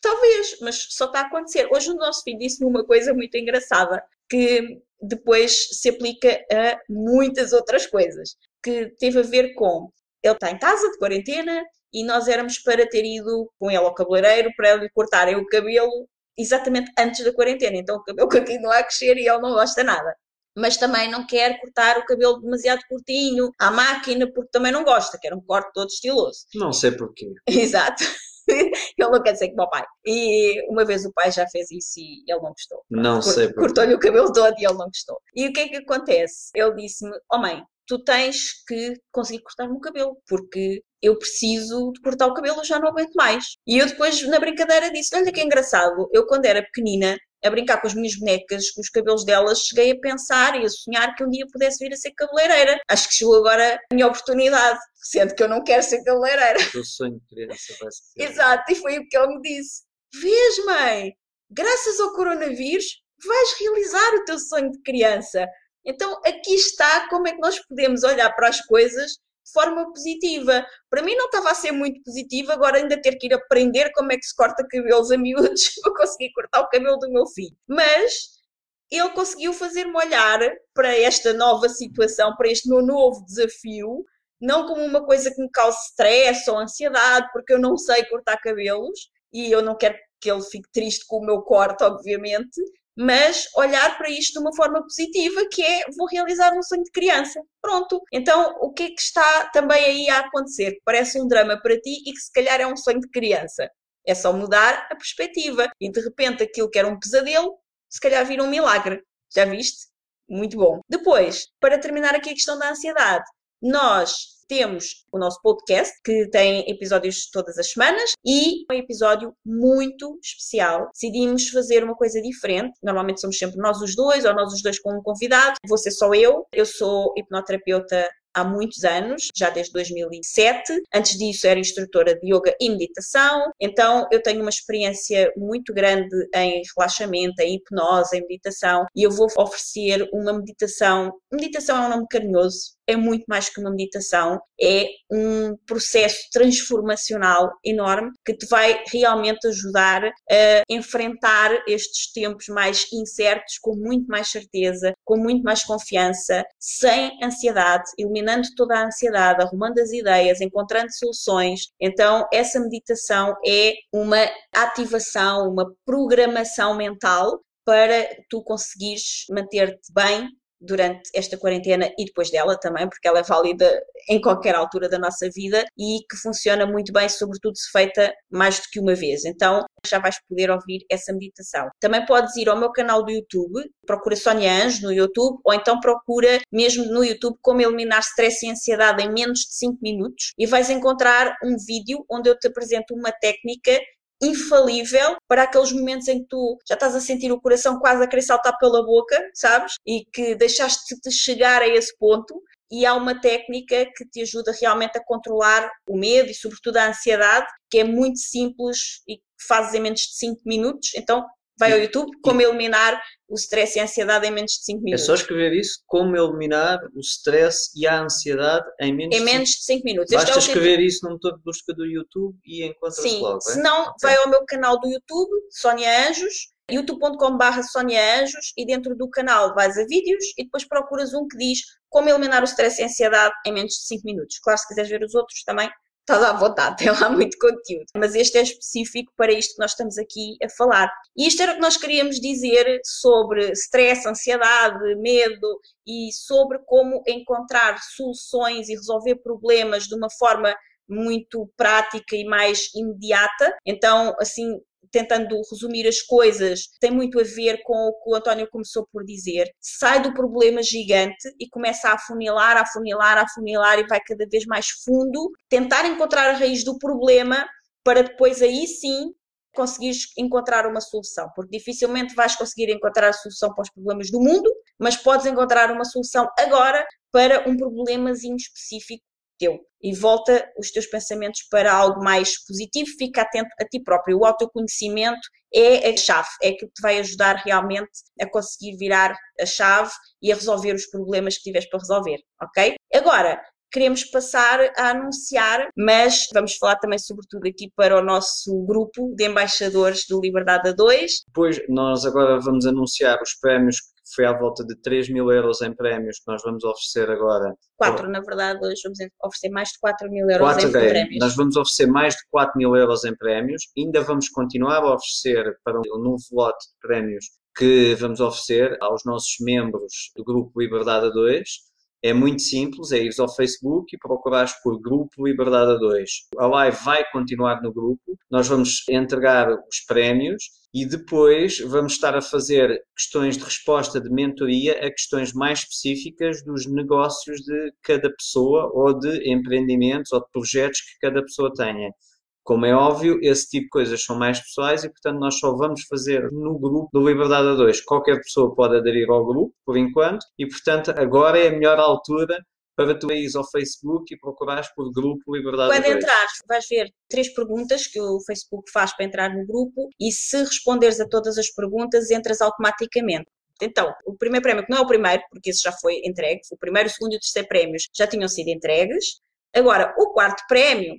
Talvez, mas só está a acontecer. Hoje o nosso filho disse-me uma coisa muito engraçada, que depois se aplica a muitas outras coisas, que teve a ver com ele está em casa de quarentena e nós éramos para ter ido com ele ao cabeleireiro para lhe cortarem o cabelo exatamente antes da quarentena. Então o cabelo continua a crescer e ele não gosta nada. Mas também não quer cortar o cabelo demasiado curtinho à máquina porque também não gosta, quer um corte todo estiloso. Não sei porquê. Exato. ele não quer ser como o pai. E uma vez o pai já fez isso e ele não gostou. Não sei. Cortou-lhe o cabelo todo e ele não gostou. E o que é que acontece? Ele disse-me: Oh mãe, tu tens que conseguir cortar-me o cabelo, porque eu preciso de cortar o cabelo, já não aguento mais. E eu depois, na brincadeira, disse: Olha que engraçado, eu quando era pequenina, a brincar com as minhas bonecas, com os cabelos delas, cheguei a pensar e a sonhar que um dia pudesse vir a ser cabeleireira. Acho que chegou agora a minha oportunidade, sendo que eu não quero ser cabeleireira. O teu sonho de criança vai ser. Exato, e foi o que ele me disse. Vês, mãe, graças ao coronavírus, vais realizar o teu sonho de criança. Então aqui está como é que nós podemos olhar para as coisas forma positiva. Para mim não estava a ser muito positiva, agora ainda ter que ir aprender como é que se corta cabelos a miúdos para conseguir cortar o cabelo do meu filho. Mas ele conseguiu fazer-me olhar para esta nova situação, para este meu novo desafio, não como uma coisa que me cause stress ou ansiedade, porque eu não sei cortar cabelos e eu não quero que ele fique triste com o meu corte, obviamente, mas olhar para isto de uma forma positiva, que é vou realizar um sonho de criança. Pronto. Então, o que é que está também aí a acontecer? Parece um drama para ti e que se calhar é um sonho de criança. É só mudar a perspectiva. E de repente aquilo que era um pesadelo, se calhar vira um milagre. Já viste? Muito bom. Depois, para terminar aqui a questão da ansiedade, nós temos o nosso podcast, que tem episódios todas as semanas, e um episódio muito especial. Decidimos fazer uma coisa diferente. Normalmente somos sempre nós os dois, ou nós os dois com um convidado. Ser só eu. Eu sou hipnoterapeuta há muitos anos, já desde 2007. Antes disso, era instrutora de yoga e meditação. Então, eu tenho uma experiência muito grande em relaxamento, em hipnose, em meditação, e eu vou oferecer uma meditação. Meditação é um nome carinhoso, é muito mais que uma meditação, é um processo transformacional enorme que te vai realmente ajudar a enfrentar estes tempos mais incertos com muito mais certeza, com muito mais confiança, sem ansiedade, eliminando toda a ansiedade, arrumando as ideias, encontrando soluções. Então, essa meditação é uma ativação, uma programação mental para tu conseguires manter-te bem durante esta quarentena e depois dela também, porque ela é válida em qualquer altura da nossa vida e que funciona muito bem, sobretudo se feita mais do que uma vez. Então já vais poder ouvir essa meditação. Também podes ir ao meu canal do YouTube, procura Sónia Anjos no YouTube, ou então procura mesmo no YouTube como eliminar stress e ansiedade em menos de 5 minutos e vais encontrar um vídeo onde eu te apresento uma técnica infalível para aqueles momentos em que tu já estás a sentir o coração quase a querer saltar pela boca, sabes? E que deixaste de chegar a esse ponto. E há uma técnica que te ajuda realmente a controlar o medo e, sobretudo, a ansiedade, que é muito simples e fazes em menos de 5 minutos. Então, vai ao YouTube, como eliminar o stress e a ansiedade em menos de 5 minutos. É só escrever isso, como eliminar o stress e a ansiedade em menos, em menos de 5 minutos. Basta é escrever isso no motor de busca do YouTube e encontra-se Sim, logo. Se não, okay. vai ao meu canal do YouTube, Sónia Anjos, youtube.com.br Sónia Anjos e dentro do canal vais a vídeos e depois procuras um que diz como eliminar o stress e a ansiedade em menos de 5 minutos. Claro, se quiseres ver os outros também estás à vontade, tem lá muito conteúdo. Mas este é específico para isto que nós estamos aqui a falar. E isto era o que nós queríamos dizer sobre stress, ansiedade, medo e sobre como encontrar soluções e resolver problemas de uma forma muito prática e mais imediata. Então, assim, tentando resumir as coisas, tem muito a ver com o que o António começou por dizer. Sai do problema gigante e começa a afunilar, a afunilar, a afunilar e vai cada vez mais fundo, tentar encontrar a raiz do problema para depois aí sim conseguires encontrar uma solução, porque dificilmente vais conseguir encontrar a solução para os problemas do mundo, mas podes encontrar uma solução agora para um problemazinho específico teu e volta os teus pensamentos para algo mais positivo, fica atento a ti próprio. O autoconhecimento é a chave, é aquilo que te vai ajudar realmente a conseguir virar a chave e a resolver os problemas que tiveres para resolver, ok? Agora, queremos passar a anunciar, mas vamos falar também sobretudo aqui para o nosso grupo de embaixadores do Liberdade a 2. Depois nós agora vamos anunciar os prémios foi à volta de 3 mil euros em prémios que nós vamos oferecer agora. 4, na verdade, hoje vamos oferecer mais de 4 mil euros 4, em prémios. Nós vamos oferecer mais de 4 mil euros em prémios, ainda vamos continuar a oferecer para um novo lote de prémios que vamos oferecer aos nossos membros do grupo Liberdade a 2 é muito simples, é ir ao Facebook e procurares por Grupo Liberdade a 2. A live vai continuar no grupo, nós vamos entregar os prémios e depois vamos estar a fazer questões de resposta de mentoria a questões mais específicas dos negócios de cada pessoa ou de empreendimentos ou de projetos que cada pessoa tenha. Como é óbvio, esse tipo de coisas são mais pessoais e, portanto, nós só vamos fazer no grupo do Liberdade a 2. Qualquer pessoa pode aderir ao grupo, por enquanto, e, portanto, agora é a melhor altura para tu ires ao Facebook e procurares por grupo Liberdade Quando entrares, vais ver três perguntas que o Facebook faz para entrar no grupo e se responderes a todas as perguntas, entras automaticamente. Então, o primeiro prémio, que não é o primeiro, porque esse já foi entregue, o primeiro, o segundo e o terceiro prémios já tinham sido entregues. Agora, o quarto prémio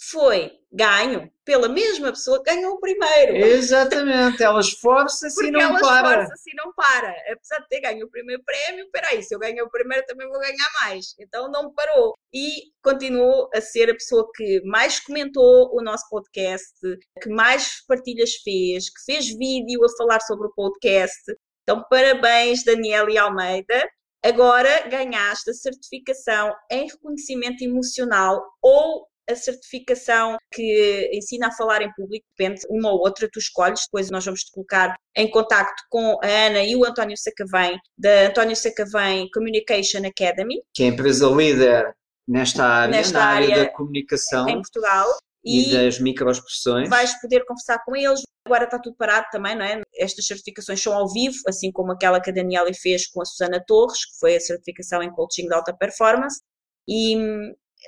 foi ganho pela mesma pessoa que ganhou o primeiro. Exatamente, ela esforça-se e não ela para. esforça-se e não para. Apesar de ter ganho o primeiro prémio, peraí, se eu ganhei o primeiro também vou ganhar mais. Então não parou. E continuou a ser a pessoa que mais comentou o nosso podcast, que mais partilhas fez, que fez vídeo a falar sobre o podcast. Então parabéns, Daniela e Almeida. Agora ganhaste a certificação em reconhecimento emocional ou a certificação que ensina a falar em público, depende, uma ou outra tu escolhes, depois nós vamos te colocar em contacto com a Ana e o António Sacavém, da António Sacavém Communication Academy. Que é a empresa líder nesta área, nesta na área, área da comunicação. Em Portugal. E, e das microexpressões. Vais poder conversar com eles, agora está tudo parado também, não é? Estas certificações são ao vivo, assim como aquela que a Daniela fez com a Susana Torres, que foi a certificação em coaching de alta performance. e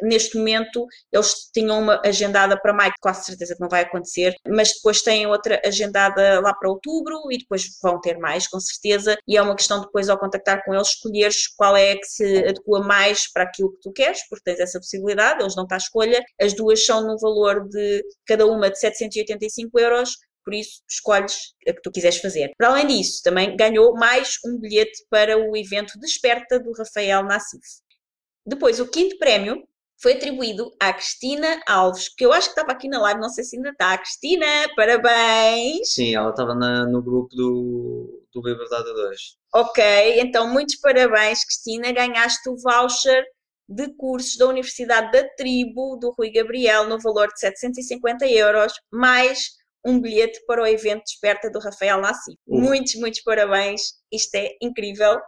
neste momento eles tinham uma agendada para maio, quase certeza que não vai acontecer, mas depois têm outra agendada lá para outubro e depois vão ter mais, com certeza, e é uma questão depois ao contactar com eles escolheres qual é que se adequa mais para aquilo que tu queres, porque tens essa possibilidade, eles dão-te a escolha, as duas são no valor de cada uma de 785 euros, por isso escolhes a que tu quiseres fazer. Para além disso, também ganhou mais um bilhete para o evento Desperta do Rafael Nassif. Depois, o quinto prémio foi atribuído à Cristina Alves, que eu acho que estava aqui na live, não sei se ainda está. Cristina, parabéns! Sim, ela estava no grupo do, do Liberdade 2. Ok, então muitos parabéns, Cristina. Ganhaste o voucher de cursos da Universidade da Tribo, do Rui Gabriel, no valor de 750 euros, mais um bilhete para o evento Desperta do Rafael Nassi. Uhum. Muitos, muitos parabéns. Isto é incrível.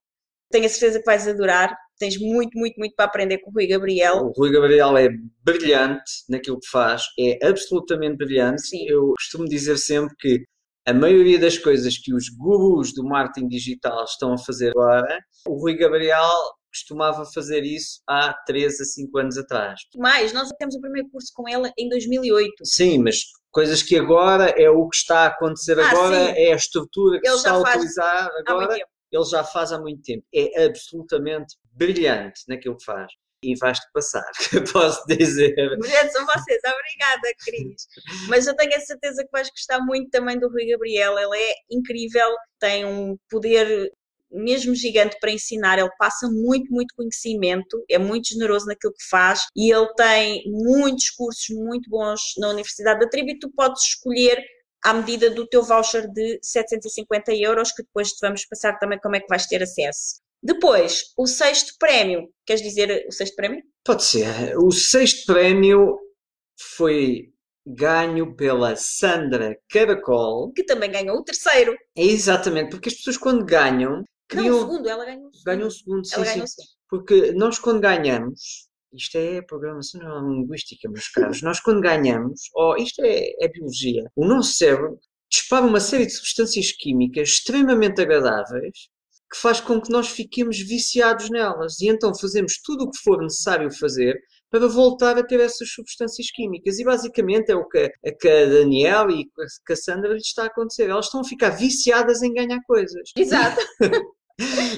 Tenho a certeza que vais adorar. Tens muito, muito, muito para aprender com o Rui Gabriel. O Rui Gabriel é brilhante naquilo que faz, é absolutamente brilhante. Sim. Eu costumo dizer sempre que a maioria das coisas que os gurus do marketing digital estão a fazer agora, o Rui Gabriel costumava fazer isso há 3 a 5 anos atrás. Mais, nós temos o primeiro curso com ele em 2008. Sim, mas coisas que agora é o que está a acontecer ah, agora, sim. é a estrutura que ele se está a utilizar agora. Ele já faz há muito tempo. É absolutamente brilhante naquilo que faz. E vais-te passar, posso dizer. Brilhantes são vocês, obrigada, Cris. Mas eu tenho a certeza que vais gostar muito também do Rui Gabriel. Ele é incrível, tem um poder mesmo gigante para ensinar, ele passa muito, muito conhecimento, é muito generoso naquilo que faz e ele tem muitos cursos muito bons na Universidade da Tribo e tu podes escolher à medida do teu voucher de 750 euros, que depois te vamos passar também como é que vais ter acesso. Depois, o sexto prémio, queres dizer o sexto prémio? Pode ser. O sexto prémio foi ganho pela Sandra Caracol. Que também ganhou o terceiro. É exatamente, porque as pessoas quando ganham Criam... Não, o segundo, ela ganhou o segundo. Ganhou o segundo, sim, sim. segundo. Porque nós quando ganhamos, isto é programação linguística, meus caros, nós quando ganhamos, oh, isto é, é biologia, o nosso cérebro dispara uma série de substâncias químicas extremamente agradáveis que faz com que nós fiquemos viciados nelas e então fazemos tudo o que for necessário fazer para voltar a ter essas substâncias químicas. E basicamente é o que a, que a Daniel e a Cassandra lhes está a acontecer. Elas estão a ficar viciadas em ganhar coisas. Exato.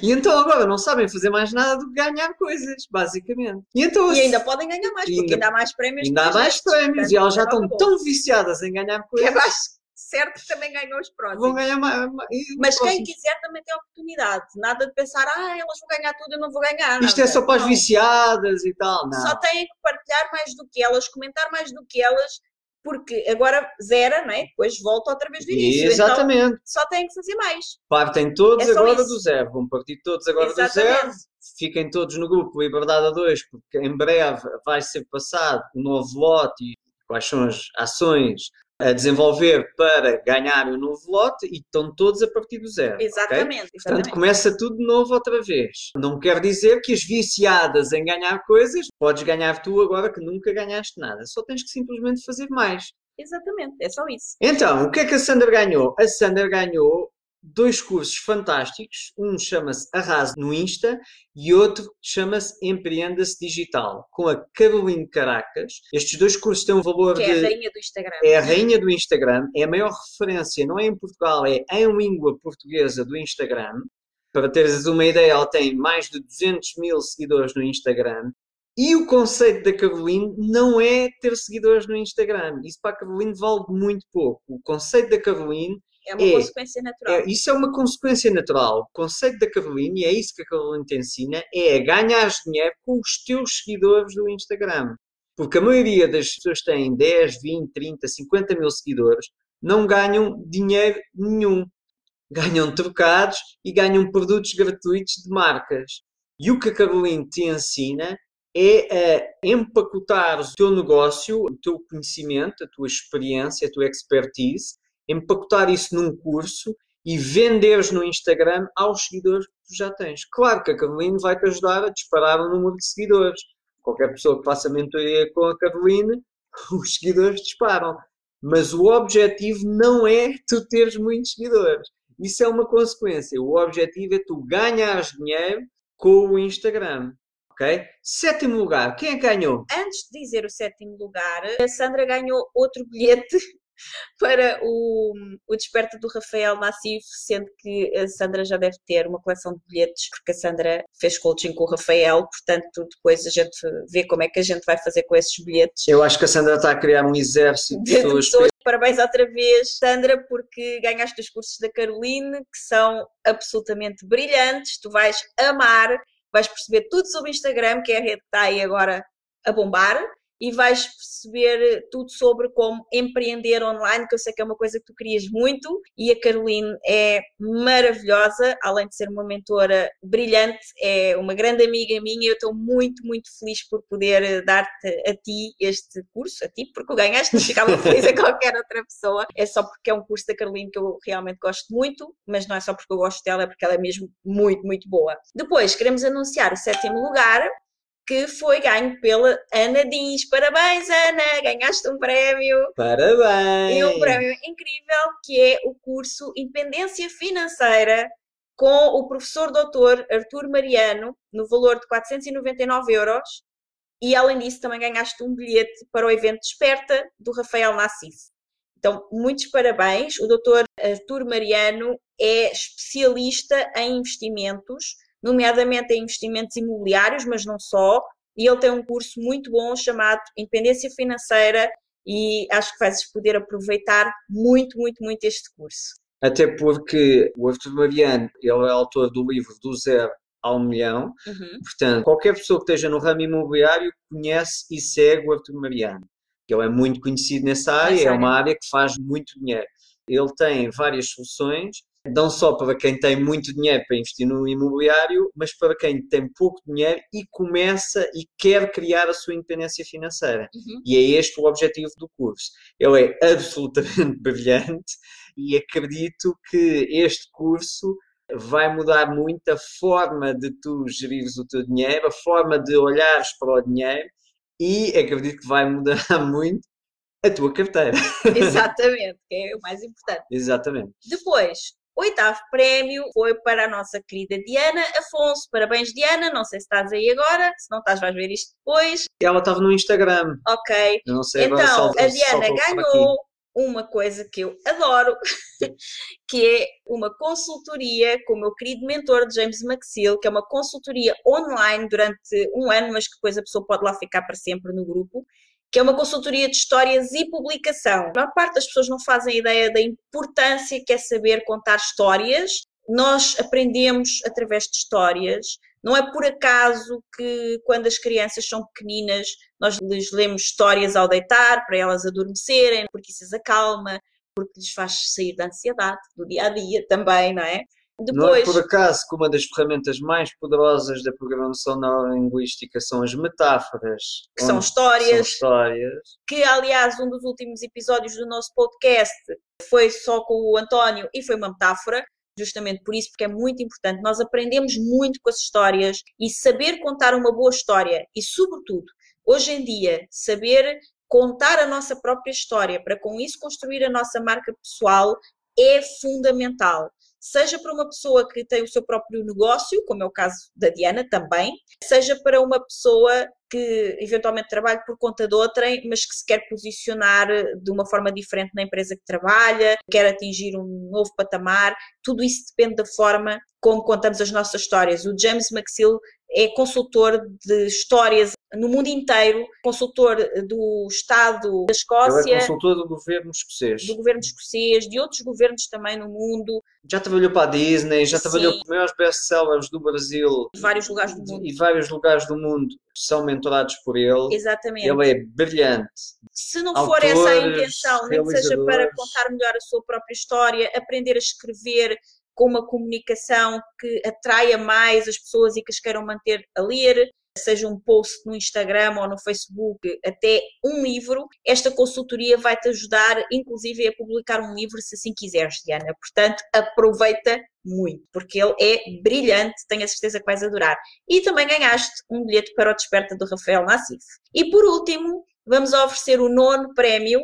E então agora não sabem fazer mais nada do que ganhar coisas, basicamente. E, então, e ainda podem ganhar mais, porque ainda, ainda há mais prémios. Ainda há mais prémios e elas já estão tão viciadas em ganhar coisas. Que é mais certo que também ganham os próximos. Vão ganhar mais. Mas quem quiser também tem oportunidade. Nada de pensar, ah, elas vão ganhar tudo, eu não vou ganhar. Isto é só para as viciadas e tal. Não. Só têm que partilhar mais do que elas, comentar mais do que elas porque agora zera, não é? Depois volta outra vez do início. Então Exatamente. Então, só têm que fazer mais. Partem todos é agora isso. do zero. Vão partir todos agora Exatamente. do zero. Fiquem todos no grupo Liberdade a 2, porque em breve vai ser passado um novo lote e quais são as ações a desenvolver para ganhar o um novo lote e estão todos a partir do zero. Exatamente, okay? exatamente. Portanto, começa tudo de novo outra vez. Não quer dizer que as viciadas em ganhar coisas, podes ganhar tu agora que nunca ganhaste nada. Só tens que simplesmente fazer mais. Exatamente, é só isso. Então, o que é que a Sander ganhou? A Sander ganhou dois cursos fantásticos. Um chama-se Arrase no Insta e outro chama-se Empreenda-se Digital, com a Caroline Caracas. Estes dois cursos têm um valor que de. É a rainha do Instagram. É a rainha do Instagram, é a maior referência, não é em Portugal, é em língua portuguesa do Instagram. Para teres uma ideia, ela tem mais de 200 mil seguidores no Instagram. E o conceito da Caroline não é ter seguidores no Instagram. Isso para a Caroline vale muito pouco. O conceito da Caroline é uma é, consequência natural. É, isso é uma consequência natural. O conceito da Caroline, e é isso que a Caroline te ensina, é ganhar dinheiro com os teus seguidores do Instagram. Porque a maioria das pessoas que têm 10, 20, 30, 50 mil seguidores não ganham dinheiro nenhum. Ganham trocados e ganham produtos gratuitos de marcas. E o que a Caroline te ensina é a empacotar o teu negócio, o teu conhecimento, a tua experiência, a tua expertise empacotar isso num curso e venderes no Instagram aos seguidores que tu já tens. Claro que a Caroline vai-te ajudar a disparar o número de seguidores. Qualquer pessoa que faça mentoria com a Caroline, os seguidores disparam. Mas o objetivo não é tu teres muitos seguidores. Isso é uma consequência. O objetivo é tu ganhares dinheiro com o Instagram. Ok? Sétimo lugar, quem é ganhou? Antes de dizer o sétimo lugar, a Sandra ganhou outro bilhete para o, o Desperta do Rafael Massif, sendo que a Sandra já deve ter uma coleção de bilhetes, porque a Sandra fez coaching com o Rafael, portanto, depois a gente vê como é que a gente vai fazer com esses bilhetes. Eu acho que a Sandra está a criar um exército de pessoas. pessoas. Parabéns outra vez, Sandra, porque ganhaste os cursos da Caroline, que são absolutamente brilhantes, tu vais amar, vais perceber tudo sobre o Instagram, que é a rede que está aí agora a bombar e vais perceber tudo sobre como empreender online, que eu sei que é uma coisa que tu querias muito, e a Caroline é maravilhosa, além de ser uma mentora brilhante, é uma grande amiga minha, eu estou muito, muito feliz por poder dar-te a ti este curso, a ti, porque o ganhaste, não ficava feliz a qualquer outra pessoa, é só porque é um curso da Caroline que eu realmente gosto muito, mas não é só porque eu gosto dela, é porque ela é mesmo muito, muito boa. Depois, queremos anunciar o sétimo lugar, que foi ganho pela Ana Dins. Parabéns, Ana! Ganhaste um prémio. Parabéns! E um prémio incrível que é o curso Independência Financeira com o professor doutor Artur Mariano, no valor de 499 euros. E além disso, também ganhaste um bilhete para o evento Desperta do Rafael Nassif. Então, muitos parabéns. O doutor Artur Mariano é especialista em investimentos nomeadamente em investimentos imobiliários, mas não só. E ele tem um curso muito bom chamado Independência Financeira e acho que vais poder aproveitar muito, muito, muito este curso. Até porque o Arthur Mariano, ele é autor do livro Do Zero ao Milhão, uhum. portanto, qualquer pessoa que esteja no ramo imobiliário conhece e segue o Arthur Mariano. Ele é muito conhecido nessa área, é uma área que faz muito dinheiro. Ele tem várias soluções não só para quem tem muito dinheiro para investir no imobiliário, mas para quem tem pouco dinheiro e começa e quer criar a sua independência financeira. Uhum. E é este o objetivo do curso. Ele é absolutamente brilhante e acredito que este curso vai mudar muito a forma de tu gerires o teu dinheiro, a forma de olhares para o dinheiro e acredito que vai mudar muito a tua carteira. Exatamente, que é o mais importante. Exatamente. Depois, oitavo prémio foi para a nossa querida Diana Afonso. Parabéns, Diana. Não sei se estás aí agora, se não estás, vais ver isto depois. Ela estava no Instagram. Ok. Eu não sei então, a Diana ganhou uma coisa que eu adoro, que é uma consultoria com o meu querido mentor James Maxill, que é uma consultoria online durante um ano, mas que depois a pessoa pode lá ficar para sempre no grupo que é uma consultoria de histórias e publicação. A maior parte das pessoas não fazem ideia da importância que é saber contar histórias. Nós aprendemos através de histórias. Não é por acaso que, quando as crianças são pequeninas, nós lhes lemos histórias ao deitar, para elas adormecerem, porque isso as acalma, porque lhes faz sair da ansiedade do dia a dia também, não é? Depois, não é por acaso que uma das ferramentas mais poderosas da programação neurolinguística são as metáforas. Que são histórias, são histórias. Que, aliás, um dos últimos episódios do nosso podcast foi só com o António e foi uma metáfora. Justamente por isso, porque é muito importante. Nós aprendemos muito com as histórias e saber contar uma boa história e, sobretudo, hoje em dia, saber contar a nossa própria história para com isso construir a nossa marca pessoal é fundamental seja para uma pessoa que tem o seu próprio negócio, como é o caso da Diana também, seja para uma pessoa que eventualmente trabalha por conta de outrem, mas que se quer posicionar de uma forma diferente na empresa que trabalha, quer atingir um novo patamar, tudo isso depende da forma como contamos as nossas histórias. O James McSill é consultor de histórias no mundo inteiro, consultor do Estado da Escócia. Ele é consultor do governo escocês. Do governo escocês, de outros governos também no mundo. Já trabalhou para a Disney, já Sim. trabalhou com os maiores best-sellers do Brasil. De vários lugares do mundo. E vários lugares do mundo são mentorados por ele. Exatamente. Ele é brilhante. Se não for Autores, essa a intenção, nem que seja para contar melhor a sua própria história, aprender a escrever com uma comunicação que atraia mais as pessoas e que as queiram manter a ler, seja um post no Instagram ou no Facebook, até um livro, esta consultoria vai te ajudar, inclusive, a publicar um livro se assim quiseres, Diana. Portanto, aproveita muito, porque ele é brilhante, tenho a certeza que vais adorar. E também ganhaste um bilhete para o Desperta do Rafael Nassif. E por último, vamos oferecer o nono prémio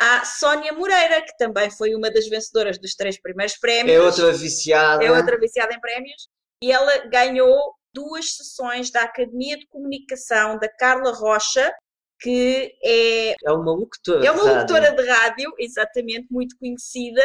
à Sónia Moreira, que também foi uma das vencedoras dos três primeiros prémios. É outra viciada. É outra viciada em prémios. E ela ganhou duas sessões da Academia de Comunicação da Carla Rocha, que é, É uma locutora. é uma de rádio. locutora de rádio, exatamente, muito conhecida.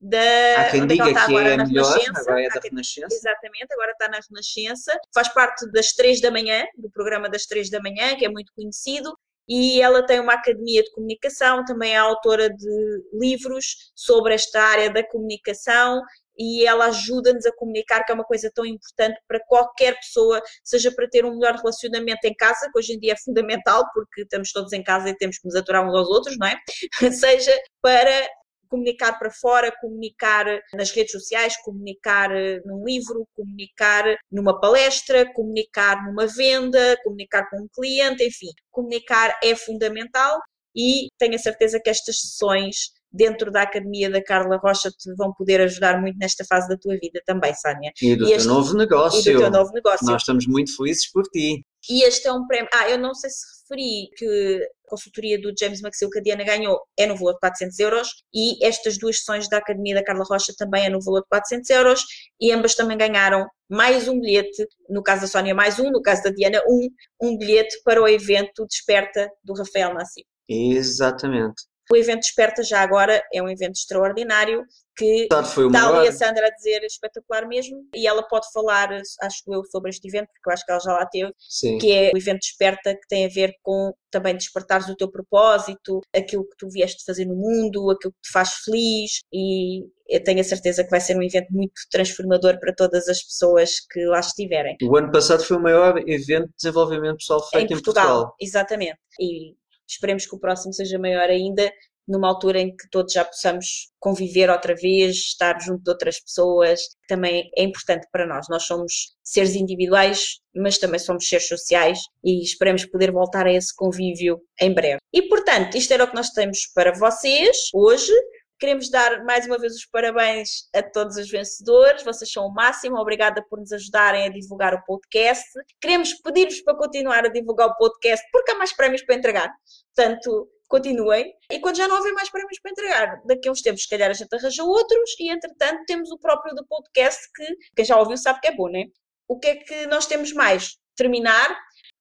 Da, Há quem é diga que agora? é Na melhor, agora é da Renascença. Exatamente, agora está na Renascença. Faz parte das três da manhã, do programa das três da manhã, que é muito conhecido. E ela tem uma academia de comunicação, também é autora de livros sobre esta área da comunicação e ela ajuda-nos a comunicar, que é uma coisa tão importante para qualquer pessoa, seja para ter um melhor relacionamento em casa, que hoje em dia é fundamental, porque estamos todos em casa e temos que nos aturar uns aos outros, não é? seja para comunicar para fora, comunicar nas redes sociais, comunicar eh, num livro, comunicar numa palestra, comunicar numa venda, comunicar com um cliente, enfim, comunicar é fundamental e tenho a certeza que estas sessões dentro da Academia da Carla Rocha te vão poder ajudar muito nesta fase da tua vida também, Sânia. E do E teu este- novo E negócio. do teu novo negócio. Nós estamos muito felizes por ti. E este é um prémio. Ah, eu não sei se referi que a consultoria do James Maxil que a Diana ganhou é no valor de 400 euros e estas duas sessões da Academia da Carla Rocha também é no valor de 400 euros e ambas também ganharam mais um bilhete, no caso da Sónia mais um, no caso da Diana um, um bilhete para o evento Desperta do Rafael Nassim. Exatamente. O evento Desperta já agora é um evento extraordinário que foi Está ali a Sandra a dizer espetacular mesmo, e ela pode falar, acho eu, sobre este evento, porque eu acho que ela já lá teve, Sim. que é o evento Desperta, que tem a ver com também despertares o teu propósito, aquilo que tu vieste fazer no mundo, aquilo que te faz feliz, e eu tenho a certeza que vai ser um evento muito transformador para todas as pessoas que lá estiverem. O ano passado foi o maior evento de desenvolvimento pessoal feito em em Portugal, Portugal. exatamente. E esperemos que o próximo seja maior ainda, numa altura em que todos já possamos conviver outra vez, estar junto de outras pessoas, que também é importante para nós. Nós somos seres individuais, mas também somos seres sociais e esperamos poder voltar a esse convívio em breve. E portanto, isto era o que nós temos para vocês hoje. Queremos dar mais uma vez os parabéns a todos os vencedores, vocês são o máximo, obrigada por nos ajudarem a divulgar o podcast. Queremos pedir-vos para continuar a divulgar o podcast, porque há mais prémios para entregar. Portanto, continuem. E quando já não houver mais prémios para entregar, daqui a uns tempos, se calhar, a gente arranja outros, e entretanto, temos o próprio do podcast, que quem já ouviu sabe que é bom, né? O que é que nós temos mais? Terminar.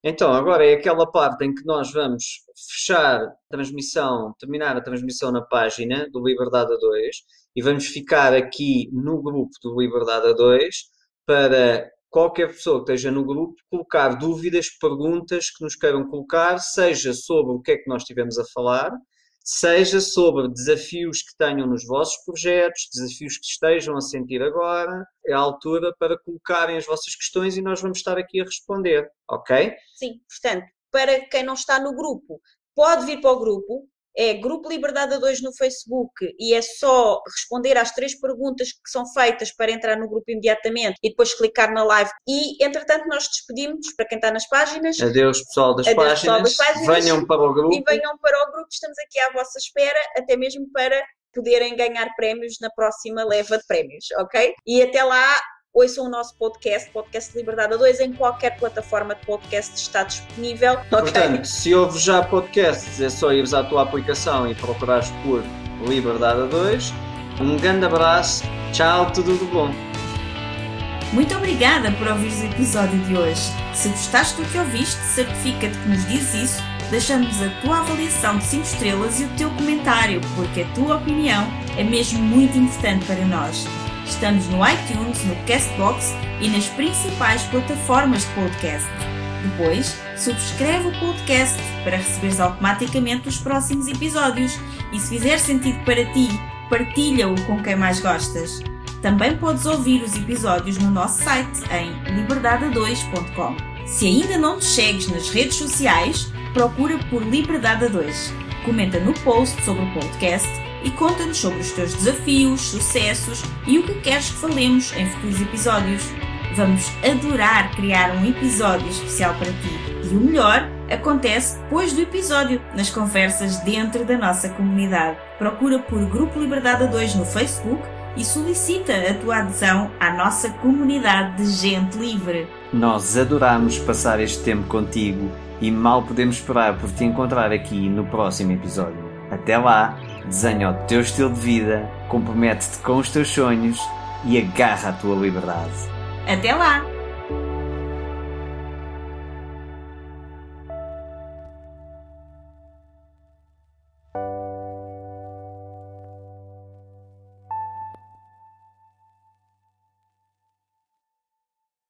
Então, agora é aquela parte em que nós vamos fechar a transmissão, terminar a transmissão na página do Liberdade a 2 e vamos ficar aqui no grupo do Liberdade a 2 para qualquer pessoa que esteja no grupo colocar dúvidas, perguntas que nos queiram colocar, seja sobre o que é que nós estivemos a falar, seja sobre desafios que tenham nos vossos projetos, desafios que estejam a sentir agora. É a altura para colocarem as vossas questões e nós vamos estar aqui a responder, ok? Sim, portanto, para quem não está no grupo, pode vir para o grupo. É Grupo Liberdade a 2 no Facebook e é só responder às três perguntas que são feitas para entrar no grupo imediatamente e depois clicar na live. E, entretanto, nós despedimos para quem está nas páginas Adeus, pessoal das, Adeus, pessoal páginas. das páginas. Venham para o grupo. e venham para o grupo. Estamos aqui à vossa espera, até mesmo para poderem ganhar prémios na próxima leva de prémios, ok? E até lá, ouçam o nosso podcast, Podcast Liberdade a 2, em qualquer plataforma de podcast está disponível? Portanto, se ouves já podcasts, é só ires à tua aplicação e procurares por Liberdade a 2. Um grande abraço. Tchau, tudo de bom. Muito obrigada por ouvires o episódio de hoje. Se gostaste do que ouviste, certifica-te que nos dizes isso, deixando-nos a tua avaliação de 5 estrelas e o teu comentário, porque a tua opinião é mesmo muito importante para nós. Estamos no iTunes, no Castbox e nas principais plataformas de podcast. Depois, subscreve o podcast para receberes automaticamente os próximos episódios e se fizer sentido para ti, partilha-o com quem mais gostas. Também podes ouvir os episódios no nosso site em liberdade2.com. Se ainda não te segues nas redes sociais, procura por Liberdade 2. Comenta no post sobre o podcast e conta-nos sobre os teus desafios, sucessos e o que queres que falemos em futuros episódios. Vamos adorar criar um episódio especial para ti. E o melhor acontece depois do episódio, nas conversas dentro da nossa comunidade. Procura por Grupo Liberdade 2 no Facebook e solicita a tua adesão à nossa comunidade de gente livre. Nós adoramos passar este tempo contigo e mal podemos esperar por te encontrar aqui no próximo episódio. Até lá, desenha o teu estilo de vida, compromete-te com os teus sonhos e agarra a tua liberdade. Até lá!